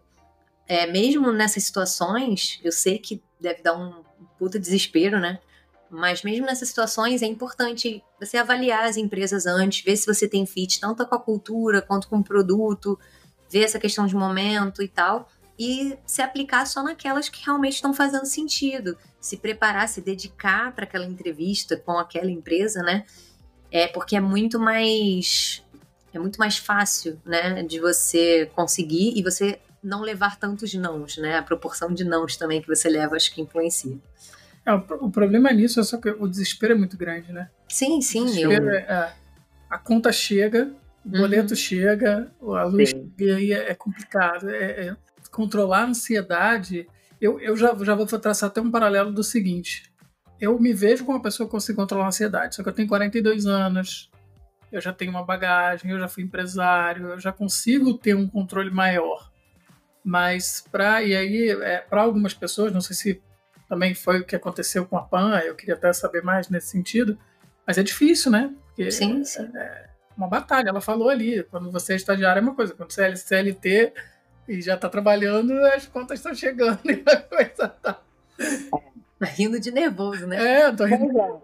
é, mesmo nessas situações, eu sei que deve dar um puta desespero, né? Mas mesmo nessas situações é importante você avaliar as empresas antes, ver se você tem fit tanto com a cultura quanto com o produto, ver essa questão de momento e tal, e se aplicar só naquelas que realmente estão fazendo sentido. Se preparar, se dedicar para aquela entrevista com aquela empresa, né? É porque é muito mais é muito mais fácil, né, de você conseguir e você não levar tantos nãos, né? A proporção de nãos também que você leva, acho que influencia. É, o, problema nisso é só que o desespero é muito grande, né? Sim, sim. Eu... É, é, a conta chega, o boleto uhum. chega, a luz chega, e aí é, é complicado. É, é, controlar a ansiedade. Eu, eu já, já vou traçar até um paralelo do seguinte. Eu me vejo como uma pessoa que consegue controlar a ansiedade, só que eu tenho 42 anos, eu já tenho uma bagagem, eu já fui empresário, eu já consigo ter um controle maior. Mas para e aí é, para algumas pessoas, não sei se também foi o que aconteceu com a Pan, eu queria até saber mais nesse sentido, mas é difícil, né? Porque sim, sim. É, é uma batalha. Ela falou ali, quando você é estagiário é uma coisa, quando você é CLT e já está trabalhando, as contas estão chegando e a coisa tá. Tá rindo de nervoso, né? É, tô rindo.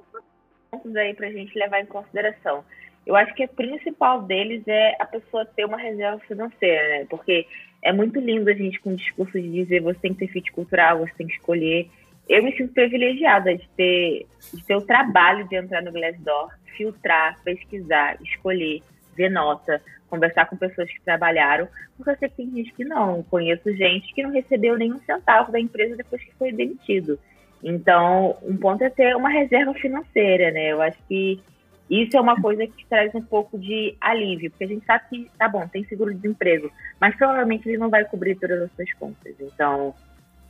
Pontos aí pra gente levar em consideração. Eu acho que o principal deles é a pessoa ter uma reserva financeira, né? Porque é muito lindo a gente com o discurso de dizer você tem que ter fit cultural, você tem que escolher. Eu me sinto privilegiada de ter, de ter o trabalho de entrar no Glassdoor, filtrar, pesquisar, escolher, ver nota, conversar com pessoas que trabalharam, porque eu sei que tem gente que não. Conheço gente que não recebeu nenhum centavo da empresa depois que foi demitido. Então, um ponto é ter uma reserva financeira, né? Eu acho que isso é uma coisa que traz um pouco de alívio, porque a gente sabe que, tá bom, tem seguro-desemprego, mas provavelmente ele não vai cobrir todas as suas contas. Então,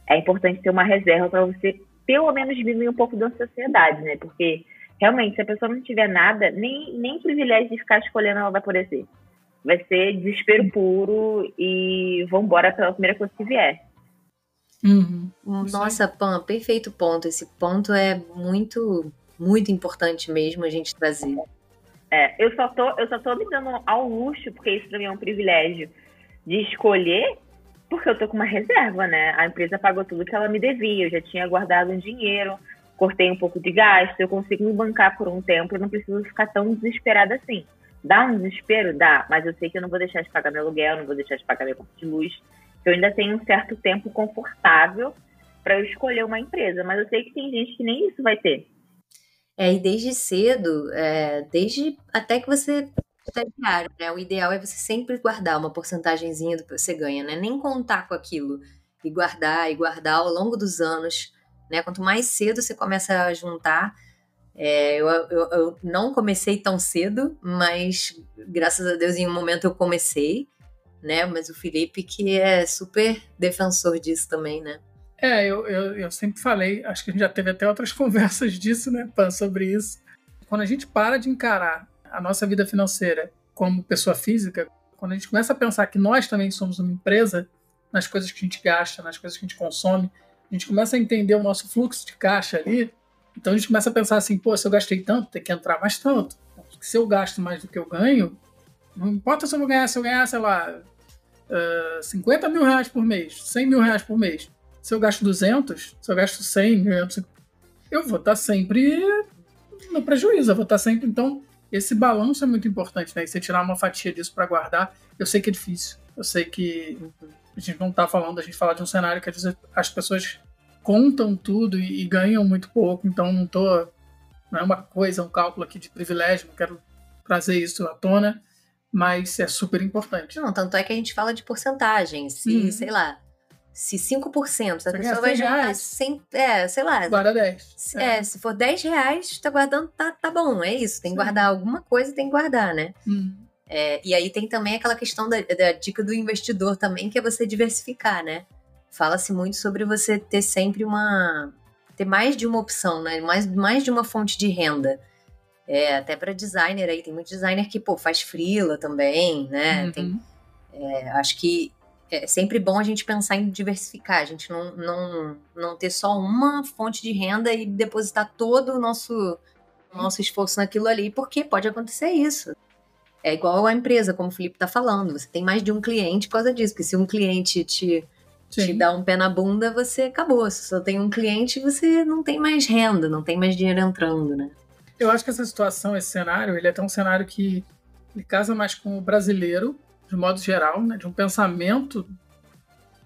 é importante ter uma reserva para você, pelo menos, diminuir um pouco da ansiedade, né? Porque, realmente, se a pessoa não tiver nada, nem, nem privilégio de ficar escolhendo ela vai ser. Vai ser desespero puro e vambora pela primeira coisa que vier. Uhum. Nossa, Pam, perfeito ponto. Esse ponto é muito muito importante mesmo a gente trazer. É, eu só tô, eu só tô me dando ao luxo, porque isso para mim é um privilégio, de escolher, porque eu tô com uma reserva, né? A empresa pagou tudo que ela me devia, eu já tinha guardado um dinheiro, cortei um pouco de gasto, eu consigo me bancar por um tempo, eu não preciso ficar tão desesperada assim. Dá um desespero? Dá, mas eu sei que eu não vou deixar de pagar meu aluguel, não vou deixar de pagar minha conta de luz. Eu ainda tenho um certo tempo confortável para eu escolher uma empresa, mas eu sei que tem gente que nem isso vai ter. É, e desde cedo, é, desde até que você estagiário, né? O ideal é você sempre guardar uma porcentagemzinha do que você ganha, né? Nem contar com aquilo e guardar e guardar ao longo dos anos, né? Quanto mais cedo você começa a juntar, é, eu, eu, eu, não comecei tão cedo, mas graças a Deus em um momento eu comecei, né? Mas o Felipe que é super defensor disso também, né? É, eu, eu, eu sempre falei, acho que a gente já teve até outras conversas disso, né, Pan, sobre isso. Quando a gente para de encarar a nossa vida financeira como pessoa física, quando a gente começa a pensar que nós também somos uma empresa, nas coisas que a gente gasta, nas coisas que a gente consome, a gente começa a entender o nosso fluxo de caixa ali, então a gente começa a pensar assim, pô, se eu gastei tanto, tem que entrar mais tanto. Se eu gasto mais do que eu ganho, não importa se eu vou ganhar, se eu ganhar, sei lá, uh, 50 mil reais por mês, 100 mil reais por mês. Se eu gasto 200, se eu gasto 100, eu vou estar sempre no prejuízo, eu vou estar sempre. Então, esse balanço é muito importante, né? E você tirar uma fatia disso para guardar, eu sei que é difícil. Eu sei que a gente não está falando, a gente fala de um cenário que às vezes as pessoas contam tudo e, e ganham muito pouco, então não tô. Não é uma coisa, um cálculo aqui de privilégio, não quero trazer isso à tona, mas é super importante. Não, tanto é que a gente fala de porcentagem. Se, uhum. sei lá, se 5%, a pessoa vai juntar 100, é, sei lá. Guarda 10. Se, é. é. se for 10 reais, tá guardando, tá, tá bom, é isso. Tem que guardar alguma coisa, tem que guardar, né? Hum. É, e aí tem também aquela questão da, da, dica do investidor também, que é você diversificar, né? Fala-se muito sobre você ter sempre uma... ter mais de uma opção, né? Mais, mais de uma fonte de renda. É, até para designer aí, tem muito designer que, pô, faz frila também, né? Uhum. Tem, é, acho que é sempre bom a gente pensar em diversificar, a gente não, não, não ter só uma fonte de renda e depositar todo o nosso, nosso esforço naquilo ali, porque pode acontecer isso. É igual a empresa, como o Felipe está falando, você tem mais de um cliente por causa disso, porque se um cliente te, te dá um pé na bunda, você acabou. Se só tem um cliente, você não tem mais renda, não tem mais dinheiro entrando, né? Eu acho que essa situação, esse cenário, ele é até um cenário que ele casa mais com o brasileiro, de modo geral, né, de um pensamento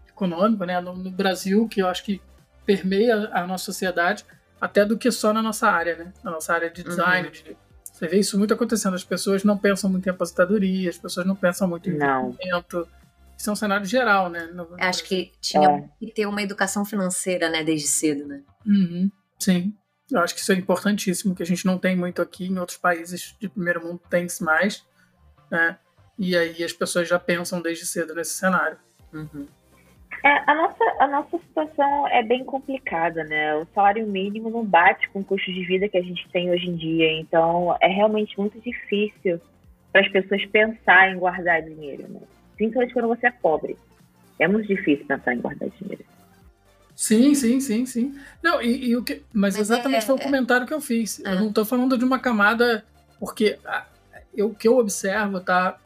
econômico né, no, no, Brasil, que eu acho que permeia a nossa sociedade, até do que só na nossa área, né? Na nossa área de design. Uhum. De, você vê isso muito acontecendo. As pessoas não pensam muito em aposentadoria, as pessoas não pensam muito em investimento. Isso é um cenário geral, né? No, no acho que tinha é. que ter uma educação financeira, né, desde cedo, né? Uhum. Sim. Eu acho que isso é importantíssimo, que a gente não tem muito aqui, em outros países de primeiro mundo tem mais, né? E aí as pessoas já pensam desde cedo nesse cenário. Uhum. É, a, nossa, a nossa situação é bem complicada, né? O salário mínimo não bate com o custo de vida que a gente tem hoje em dia. Então, é realmente muito difícil para as pessoas pensar em guardar dinheiro, né? Principalmente quando você é pobre. É muito difícil pensar em guardar dinheiro. Sim, sim, sim, sim. Não, e, e o que, mas, mas exatamente é, foi o é, comentário que eu fiz. Eu é. não estou falando de uma camada, porque o que eu observo, tá?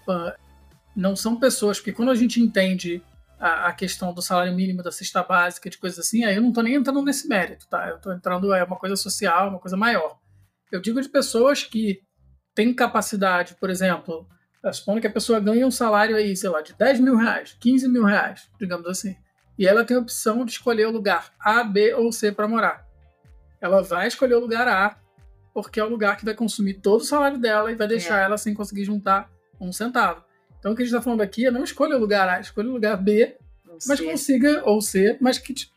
Não são pessoas, porque quando a gente entende a, a, questão do salário mínimo, da cesta básica, de coisas assim, aí eu não estou nem entrando nesse mérito, tá? Eu estou entrando, é uma coisa social, uma coisa maior. Eu digo de pessoas que têm capacidade, por exemplo, supondo que a pessoa ganha um salário aí, sei lá, de 10 mil reais, 15 mil reais, digamos assim, e ela tem a opção de escolher o lugar A, B ou C para morar. Ela vai escolher o lugar A, porque é o lugar que vai consumir todo o salário dela e vai deixar é. ela sem conseguir juntar um centavo. Então o que a gente está falando aqui é não escolha o lugar A, escolha o lugar B, ou mas C. consiga, ou C, mas que te,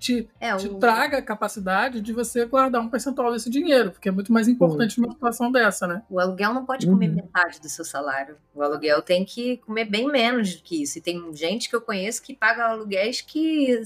te, é, te o... traga a capacidade de você guardar um percentual desse dinheiro, porque é muito mais importante uhum. numa situação dessa, né? O aluguel não pode comer uhum. metade do seu salário. O aluguel tem que comer bem menos do que isso. E tem gente que eu conheço que paga aluguéis que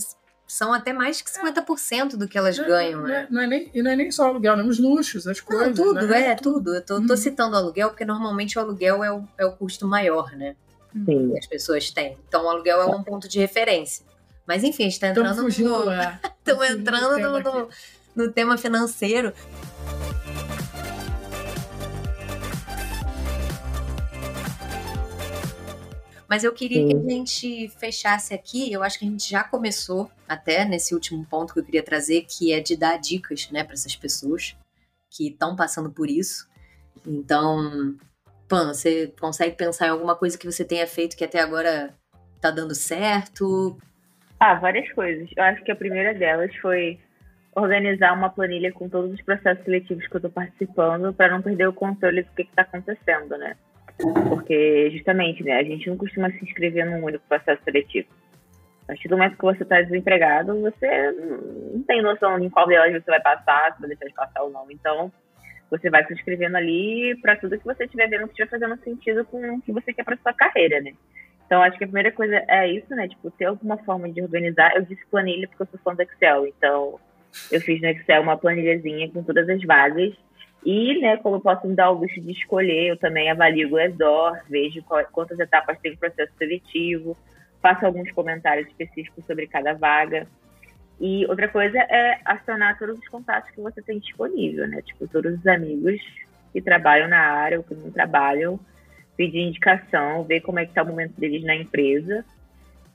são até mais que 50% do que elas não, ganham, não né? É, não é nem, e não é nem só aluguel, né? Os luxos, as coisas. Não, tudo, né? é, tudo. Eu tô, hum. tô, uhum. citando o aluguel porque normalmente o aluguel é o, é o custo maior, né? Sim. Que as pessoas têm. Então o aluguel é um ponto de referência. Mas enfim, a gente tá entrando fugindo, no. É. Estamos entrando no, no, no tema financeiro. Mas eu queria Sim. que a gente fechasse aqui. Eu acho que a gente já começou até nesse último ponto que eu queria trazer, que é de dar dicas, né, para essas pessoas que estão passando por isso. Então, Pan, você consegue pensar em alguma coisa que você tenha feito que até agora tá dando certo? Ah, várias coisas. Eu acho que a primeira delas foi organizar uma planilha com todos os processos seletivos que eu estou participando para não perder o controle do que está acontecendo, né? Porque, justamente, né, a gente não costuma se inscrever num único processo seletivo. A partir do momento que você está desempregado, você não tem noção em qual delas você vai passar, se vai deixar de passar ou não. Então, você vai se inscrevendo ali para tudo que você estiver vendo que estiver fazendo sentido com o que você quer para sua carreira, né? Então, acho que a primeira coisa é isso, né? Tipo, ter alguma forma de organizar. Eu disse planilha porque eu sou fã do Excel. Então, eu fiz no Excel uma planilhazinha com todas as vagas. E, né, como eu posso me dar o luxo de escolher, eu também avalio o Glassdoor, vejo quantas etapas tem o processo seletivo, faço alguns comentários específicos sobre cada vaga. E outra coisa é acionar todos os contatos que você tem disponível, né? Tipo, todos os amigos que trabalham na área ou que não trabalham, pedir indicação, ver como é que está o momento deles na empresa.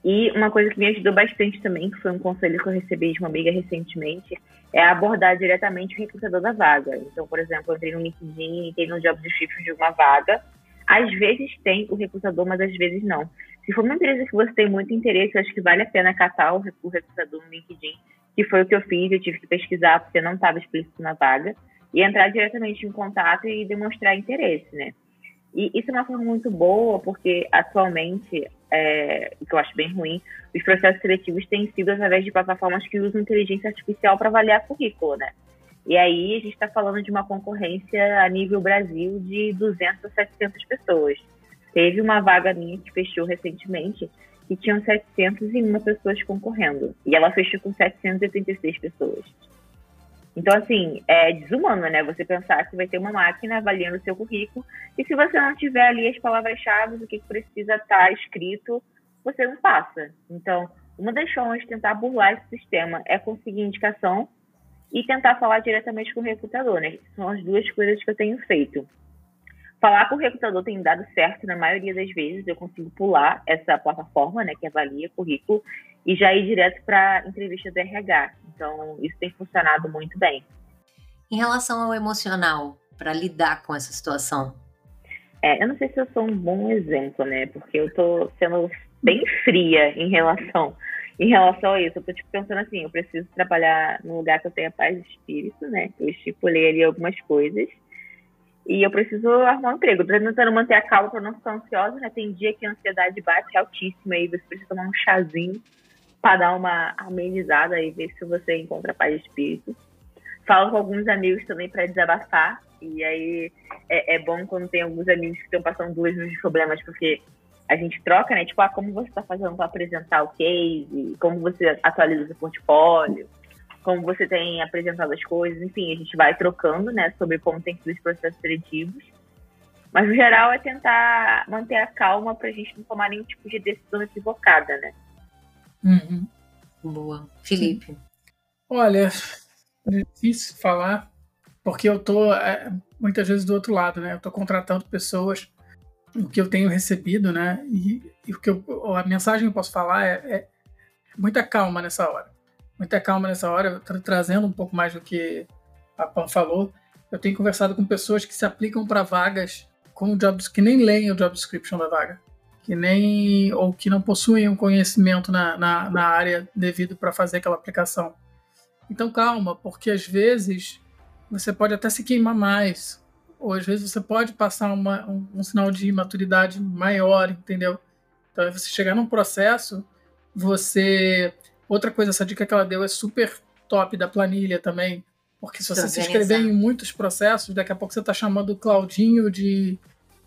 E uma coisa que me ajudou bastante também, que foi um conselho que eu recebi de uma amiga recentemente, é abordar diretamente o recrutador da vaga. Então, por exemplo, eu entrei no LinkedIn, entrei no job description de uma vaga. Às vezes tem o recrutador, mas às vezes não. Se for uma empresa que você tem muito interesse, eu acho que vale a pena catar o recrutador no LinkedIn, que foi o que eu fiz, eu tive que pesquisar porque não estava explícito na vaga, e entrar diretamente em contato e demonstrar interesse, né? E isso é uma forma muito boa, porque atualmente, é, que eu acho bem ruim, os processos seletivos têm sido através de plataformas que usam inteligência artificial para avaliar currículo, né? E aí a gente está falando de uma concorrência a nível Brasil de 200 a 700 pessoas. Teve uma vaga minha que fechou recentemente que tinham 701 pessoas concorrendo. E ela fechou com 786 pessoas. Então, assim, é desumano, né? Você pensar que vai ter uma máquina avaliando o seu currículo e se você não tiver ali as palavras-chave, o que precisa estar tá escrito, você não passa. Então, uma das formas de tentar burlar esse sistema é conseguir indicação e tentar falar diretamente com o recrutador, né? São as duas coisas que eu tenho feito. Falar com o recrutador tem dado certo na maioria das vezes, eu consigo pular essa plataforma, né, que avalia currículo, e já ir direto para entrevista do RH. Então, isso tem funcionado muito bem. Em relação ao emocional, para lidar com essa situação? É, eu não sei se eu sou um bom exemplo, né? Porque eu tô sendo bem fria em relação em relação a isso. Eu tô tipo, pensando assim, eu preciso trabalhar num lugar que eu tenha paz de espírito, né? Eu estipulei ali algumas coisas. E eu preciso arrumar um emprego. tô tentando manter a calma para não ficar ansiosa, né? Tem dia que a ansiedade bate altíssima e você precisa tomar um chazinho para dar uma amenizada e ver se você encontra paz de espírito. Falo com alguns amigos também para desabafar. E aí é, é, bom quando tem alguns amigos que estão passando duas de problemas, porque a gente troca, né? Tipo, ah, como você está fazendo para apresentar o case, como você atualiza o seu portfólio, como você tem apresentado as coisas, enfim, a gente vai trocando, né, sobre como tem sido os processos seletivos. Mas no geral é tentar manter a calma para a gente não tomar nenhum tipo de decisão equivocada, né? Uhum. Boa. Felipe. Olha, é difícil falar, porque eu tô é, muitas vezes do outro lado, né? Eu tô contratando pessoas, o que eu tenho recebido, né? E, e o que eu, a mensagem que eu posso falar é, é muita calma nessa hora. Muita calma nessa hora, tra trazendo um pouco mais do que a Pam falou. Eu tenho conversado com pessoas que se aplicam para vagas com jobs que nem leem o job description da vaga que nem ou que não possuem um conhecimento na, na, na área devido para fazer aquela aplicação. Então calma, porque às vezes você pode até se queimar mais, ou às vezes você pode passar uma, um, um, sinal de maturidade maior, entendeu? Então, você chegar num processo, você. Outra coisa, essa dica que ela deu é super top da planilha também, porque se você se inscrever em muitos processos, daqui a pouco você está chamando o Claudinho de,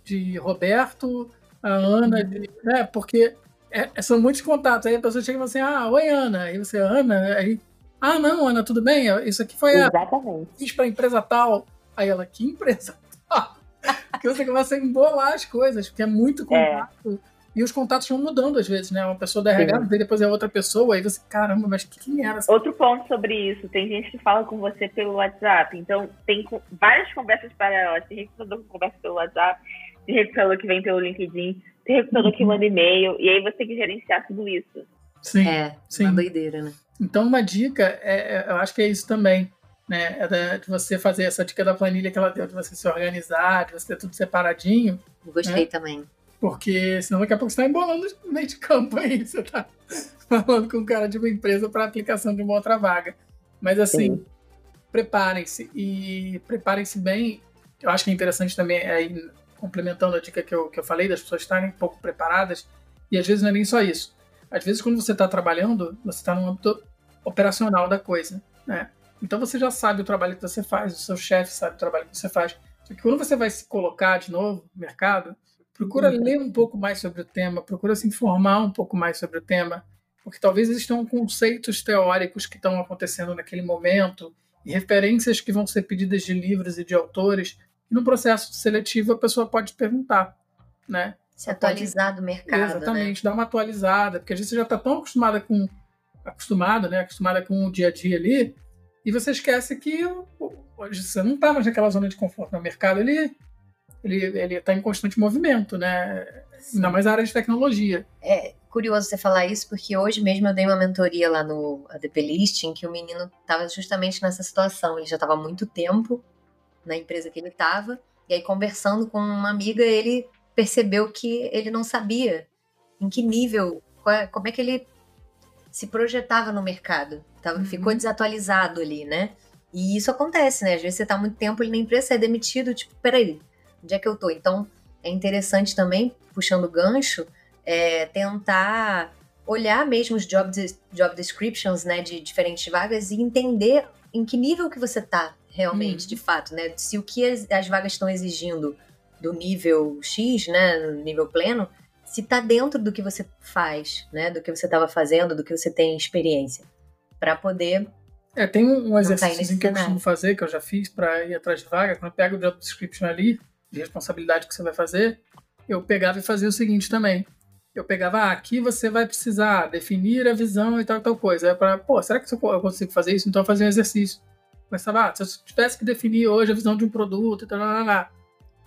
de Roberto, a Ana, de, né? Porque é, é, são muitos contatos. Aí a pessoa chega e fala assim: Ah, oi, Ana. Aí você, Ana, aí. Ah, não, Ana, tudo bem? Isso aqui foi Exatamente. a. Fiz para empresa tal. Aí ela, que empresa tal? que você começa a embolar as coisas, porque é muito é. contato. É. E os contatos vão mudando às vezes, né? Uma pessoa da RH, e depois é outra pessoa, aí você, caramba, mas quem era? Outro ponto sobre isso, tem gente que fala com você pelo WhatsApp, então tem várias conversas paralelas, tem recrutador que conversa pelo WhatsApp, tem recrutador que vem pelo LinkedIn, tem recrutador que manda e-mail, e aí você tem que gerenciar tudo isso. Sim, é, sim. uma doideira, né? Então uma dica, é, é, eu acho que é isso também. né? É de você fazer essa dica da planilha que ela deu, de você se organizar, de você ter tudo separadinho. Gostei né? também. Porque senão daqui a pouco você está embolando no meio de campo aí. Você está falando com um cara de uma empresa para aplicação de uma outra vaga. Mas assim, preparem-se. E preparem-se bem. Eu acho que é interessante também, aí, complementando a dica que eu, que eu falei, das pessoas estarem um pouco preparadas. E às vezes não é nem só isso. Às vezes, quando você está trabalhando, você está no âmbito operacional da coisa. Né? Então você já sabe o trabalho que você faz, o seu chefe sabe o trabalho que você faz. Só que quando você vai se colocar de novo no mercado, procura uhum. ler um pouco mais sobre o tema, procura se informar um pouco mais sobre o tema, porque talvez existam conceitos teóricos que estão acontecendo naquele momento e referências que vão ser pedidas de livros e de autores. E no processo seletivo a pessoa pode perguntar, né? Se atualizar pode... do mercado. Né? Exatamente, né? dar uma atualizada, porque vezes você já está tão acostumada com acostumado, né? Acostumada com o dia a dia ali, e você esquece que hoje você não está mais naquela zona de conforto no mercado, ele ele ele está em constante movimento, né? Sim. Ainda mais a área de tecnologia. É curioso você falar isso, porque hoje mesmo eu dei uma mentoria lá no ADP List, em que o menino estava justamente nessa situação. Ele já estava há muito tempo na empresa que ele estava, e aí conversando com uma amiga, ele percebeu que ele não sabia em que nível, é, como é que ele se projetava no mercado. Tava, uhum. Ficou desatualizado ali, né? E isso acontece, né? Às vezes você tá muito tempo ali na empresa, é demitido, tipo, peraí, onde é que eu tô? Então, é interessante também, puxando o gancho, é, tentar olhar mesmo os job, job descriptions, né, de diferentes vagas e entender em que nível que você tá realmente, uhum. de fato, né? Se o que as, as vagas estão exigindo do nível X, né, nível pleno, se está dentro do que você faz, né? Do que você estava fazendo, do que você tem experiência, para poder. É, tem um exercício que eu costumo fazer, que eu já fiz para ir atrás de vaga. Quando eu pego o job description ali, de responsabilidade que você vai fazer, eu pegava e fazia o seguinte também. Eu pegava, ah, aqui você vai precisar definir a visão e tal, tal coisa. Aí para, pô, será que eu consigo fazer isso? Então eu fazia um exercício. Começava, ah, se eu tivesse que definir hoje a visão de um produto tal, lá, lá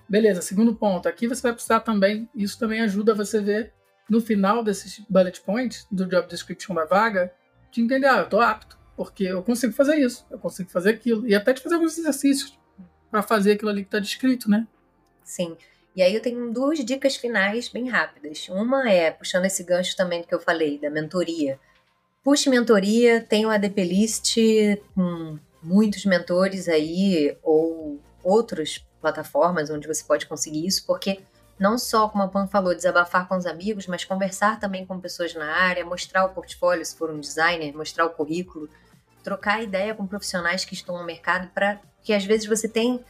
Beleza, segundo ponto. Aqui você vai precisar também, isso também ajuda você ver no final desses bullet points do job description da vaga, de entender, ah, eu tô apto, porque eu consigo fazer isso, eu consigo fazer aquilo, e até de fazer alguns exercícios para fazer aquilo ali que está descrito, né? Sim. E aí eu tenho duas dicas finais bem rápidas. Uma é, puxando esse gancho também que eu falei, da mentoria. Puxe mentoria, tem o ADP List com muitos mentores aí, ou outros plataformas onde você pode conseguir isso, porque não só, como a Pan falou, desabafar com os amigos, mas conversar também com pessoas na área, mostrar o portfólio, se for um designer, mostrar o currículo, trocar ideia com profissionais que estão no mercado, para que às vezes você tem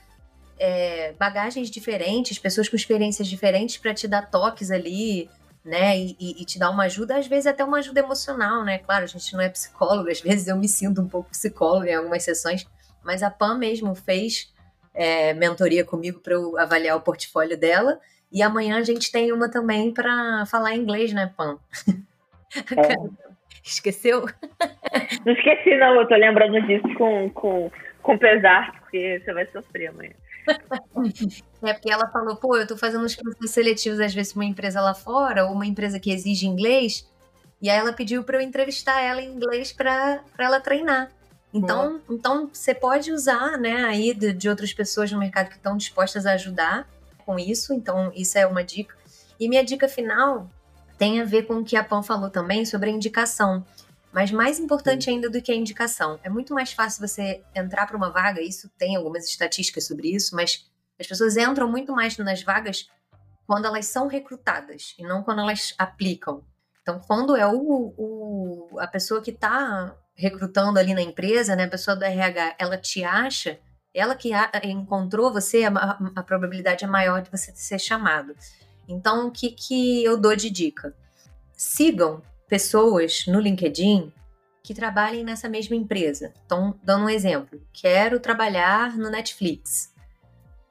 é, bagagens diferentes, pessoas com experiências diferentes para te dar toques ali, né, e, e, te dar uma ajuda, às vezes até uma ajuda emocional, né? Claro, a gente não é psicólogo, às vezes eu me sinto um pouco psicóloga em algumas sessões, mas a Pan mesmo fez é, mentoria comigo para eu avaliar o portfólio dela. E amanhã a gente tem uma também para falar inglês, né, Pam? É. Esqueceu? Não esqueci, não. Eu tô lembrando disso com, com, com pesar, porque você vai sofrer amanhã. É porque ela falou, pô, eu tô fazendo uns processos seletivos às vezes uma empresa lá fora, ou uma empresa que exige inglês, e aí ela pediu para eu entrevistar ela em inglês para ela treinar. Então, então você pode usar, né, aí de, de outras pessoas no mercado que estão dispostas a ajudar com isso. Então, isso é uma dica. E minha dica final tem a ver com o que a Pam falou também sobre a indicação. Mas mais importante ainda do que a indicação, é muito mais fácil você entrar para uma vaga, isso tem algumas estatísticas sobre isso, mas as pessoas entram muito mais nas vagas quando elas são recrutadas e não quando elas aplicam. Então, quando é o, o a pessoa que está recrutando ali na empresa, né, a pessoa do RH, ela te acha, ela que a, encontrou você, a, a, probabilidade é maior de você ser chamado. Então, o que, que eu dou de dica? Sigam pessoas no LinkedIn que trabalhem nessa mesma empresa. Então, dando um exemplo, quero trabalhar no Netflix.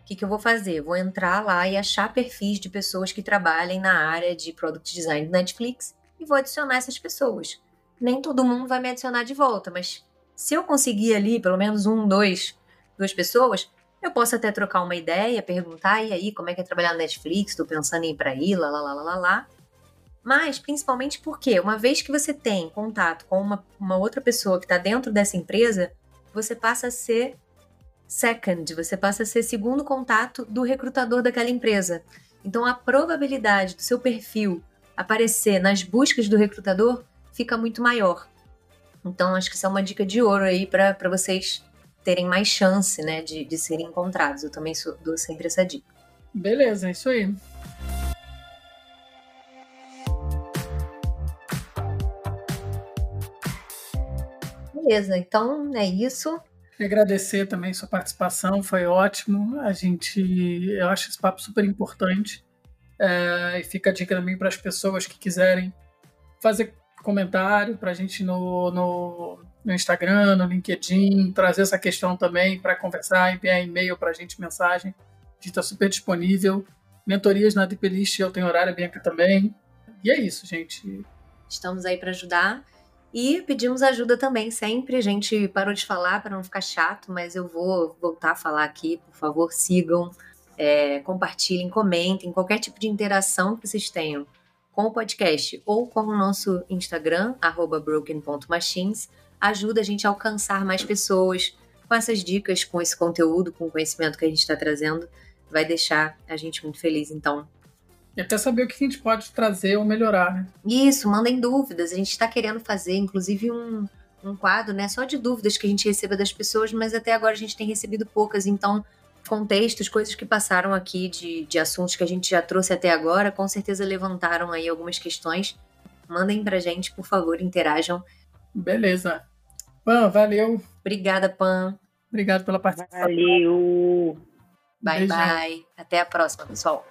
O que, que eu vou fazer? Vou entrar lá e achar perfis de pessoas que trabalhem na área de Product Design do Netflix e vou adicionar essas pessoas nem todo mundo vai me adicionar de volta, mas se eu conseguir ali pelo menos um, dois, duas pessoas, eu posso até trocar uma ideia, perguntar, e aí, como é que é trabalhar no Netflix? Estou pensando em ir para aí, lá, lá, lá, lá, lá. Mas, principalmente porque, uma vez que você tem contato com uma, uma outra pessoa que está dentro dessa empresa, você passa a ser second, você passa a ser segundo contato do recrutador daquela empresa. Então a probabilidade do seu perfil aparecer nas buscas do recrutador fica muito maior. Então acho que isso é uma dica de ouro aí para vocês terem mais chance né, de, de serem encontrados. Eu também sou, dou sempre essa dica. Beleza, é isso aí. Beleza, então é isso. Agradecer também sua participação, foi ótimo. A gente, eu acho esse papo super importante. É, e fica a dica também para as pessoas que quiserem fazer comentário para a gente no, no, no, Instagram, no LinkedIn, trazer essa questão também para conversar, enviar e-mail para a gente, mensagem. A gente está super disponível. Mentorias na DPList eu tenho horário, a Bianca também. E é isso, gente. Estamos aí para ajudar. E pedimos ajuda também sempre. A gente parou de falar para não ficar chato, mas eu vou voltar a falar aqui. Por favor, sigam, é, compartilhem, comentem. Qualquer tipo de interação que vocês tenham com o podcast ou com o nosso Instagram, broken.machines, ajuda a gente a alcançar mais pessoas com essas dicas, com esse conteúdo, com o conhecimento que a gente está trazendo. Vai deixar a gente muito feliz. Então, e até saber o que a gente pode trazer ou melhorar, né? Isso, mandem dúvidas. A gente está querendo fazer, inclusive, um, um quadro, né? Só de dúvidas que a gente receba das pessoas, mas até agora a gente tem recebido poucas. Então, contextos, coisas que passaram aqui de, de assuntos que a gente já trouxe até agora, com certeza levantaram aí algumas questões. Mandem pra gente, por favor, interajam. Beleza. Pan, valeu. Obrigada, Pan. Obrigado pela participação. Valeu. Bye, Beijão. bye. Até a próxima, pessoal.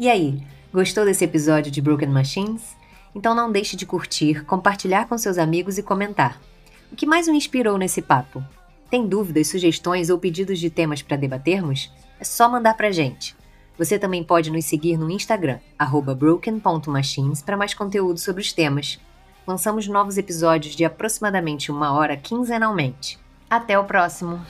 E aí, gostou desse episódio de Broken Machines? Então não deixe de curtir, compartilhar com seus amigos e comentar. O que mais o inspirou nesse papo? Tem dúvidas, sugestões ou pedidos de temas para debatermos? É só mandar pra gente. Você também pode nos seguir no Instagram, broken.machines, para mais conteúdo sobre os temas. Lançamos novos episódios de aproximadamente uma hora quinzenalmente. Até o próximo!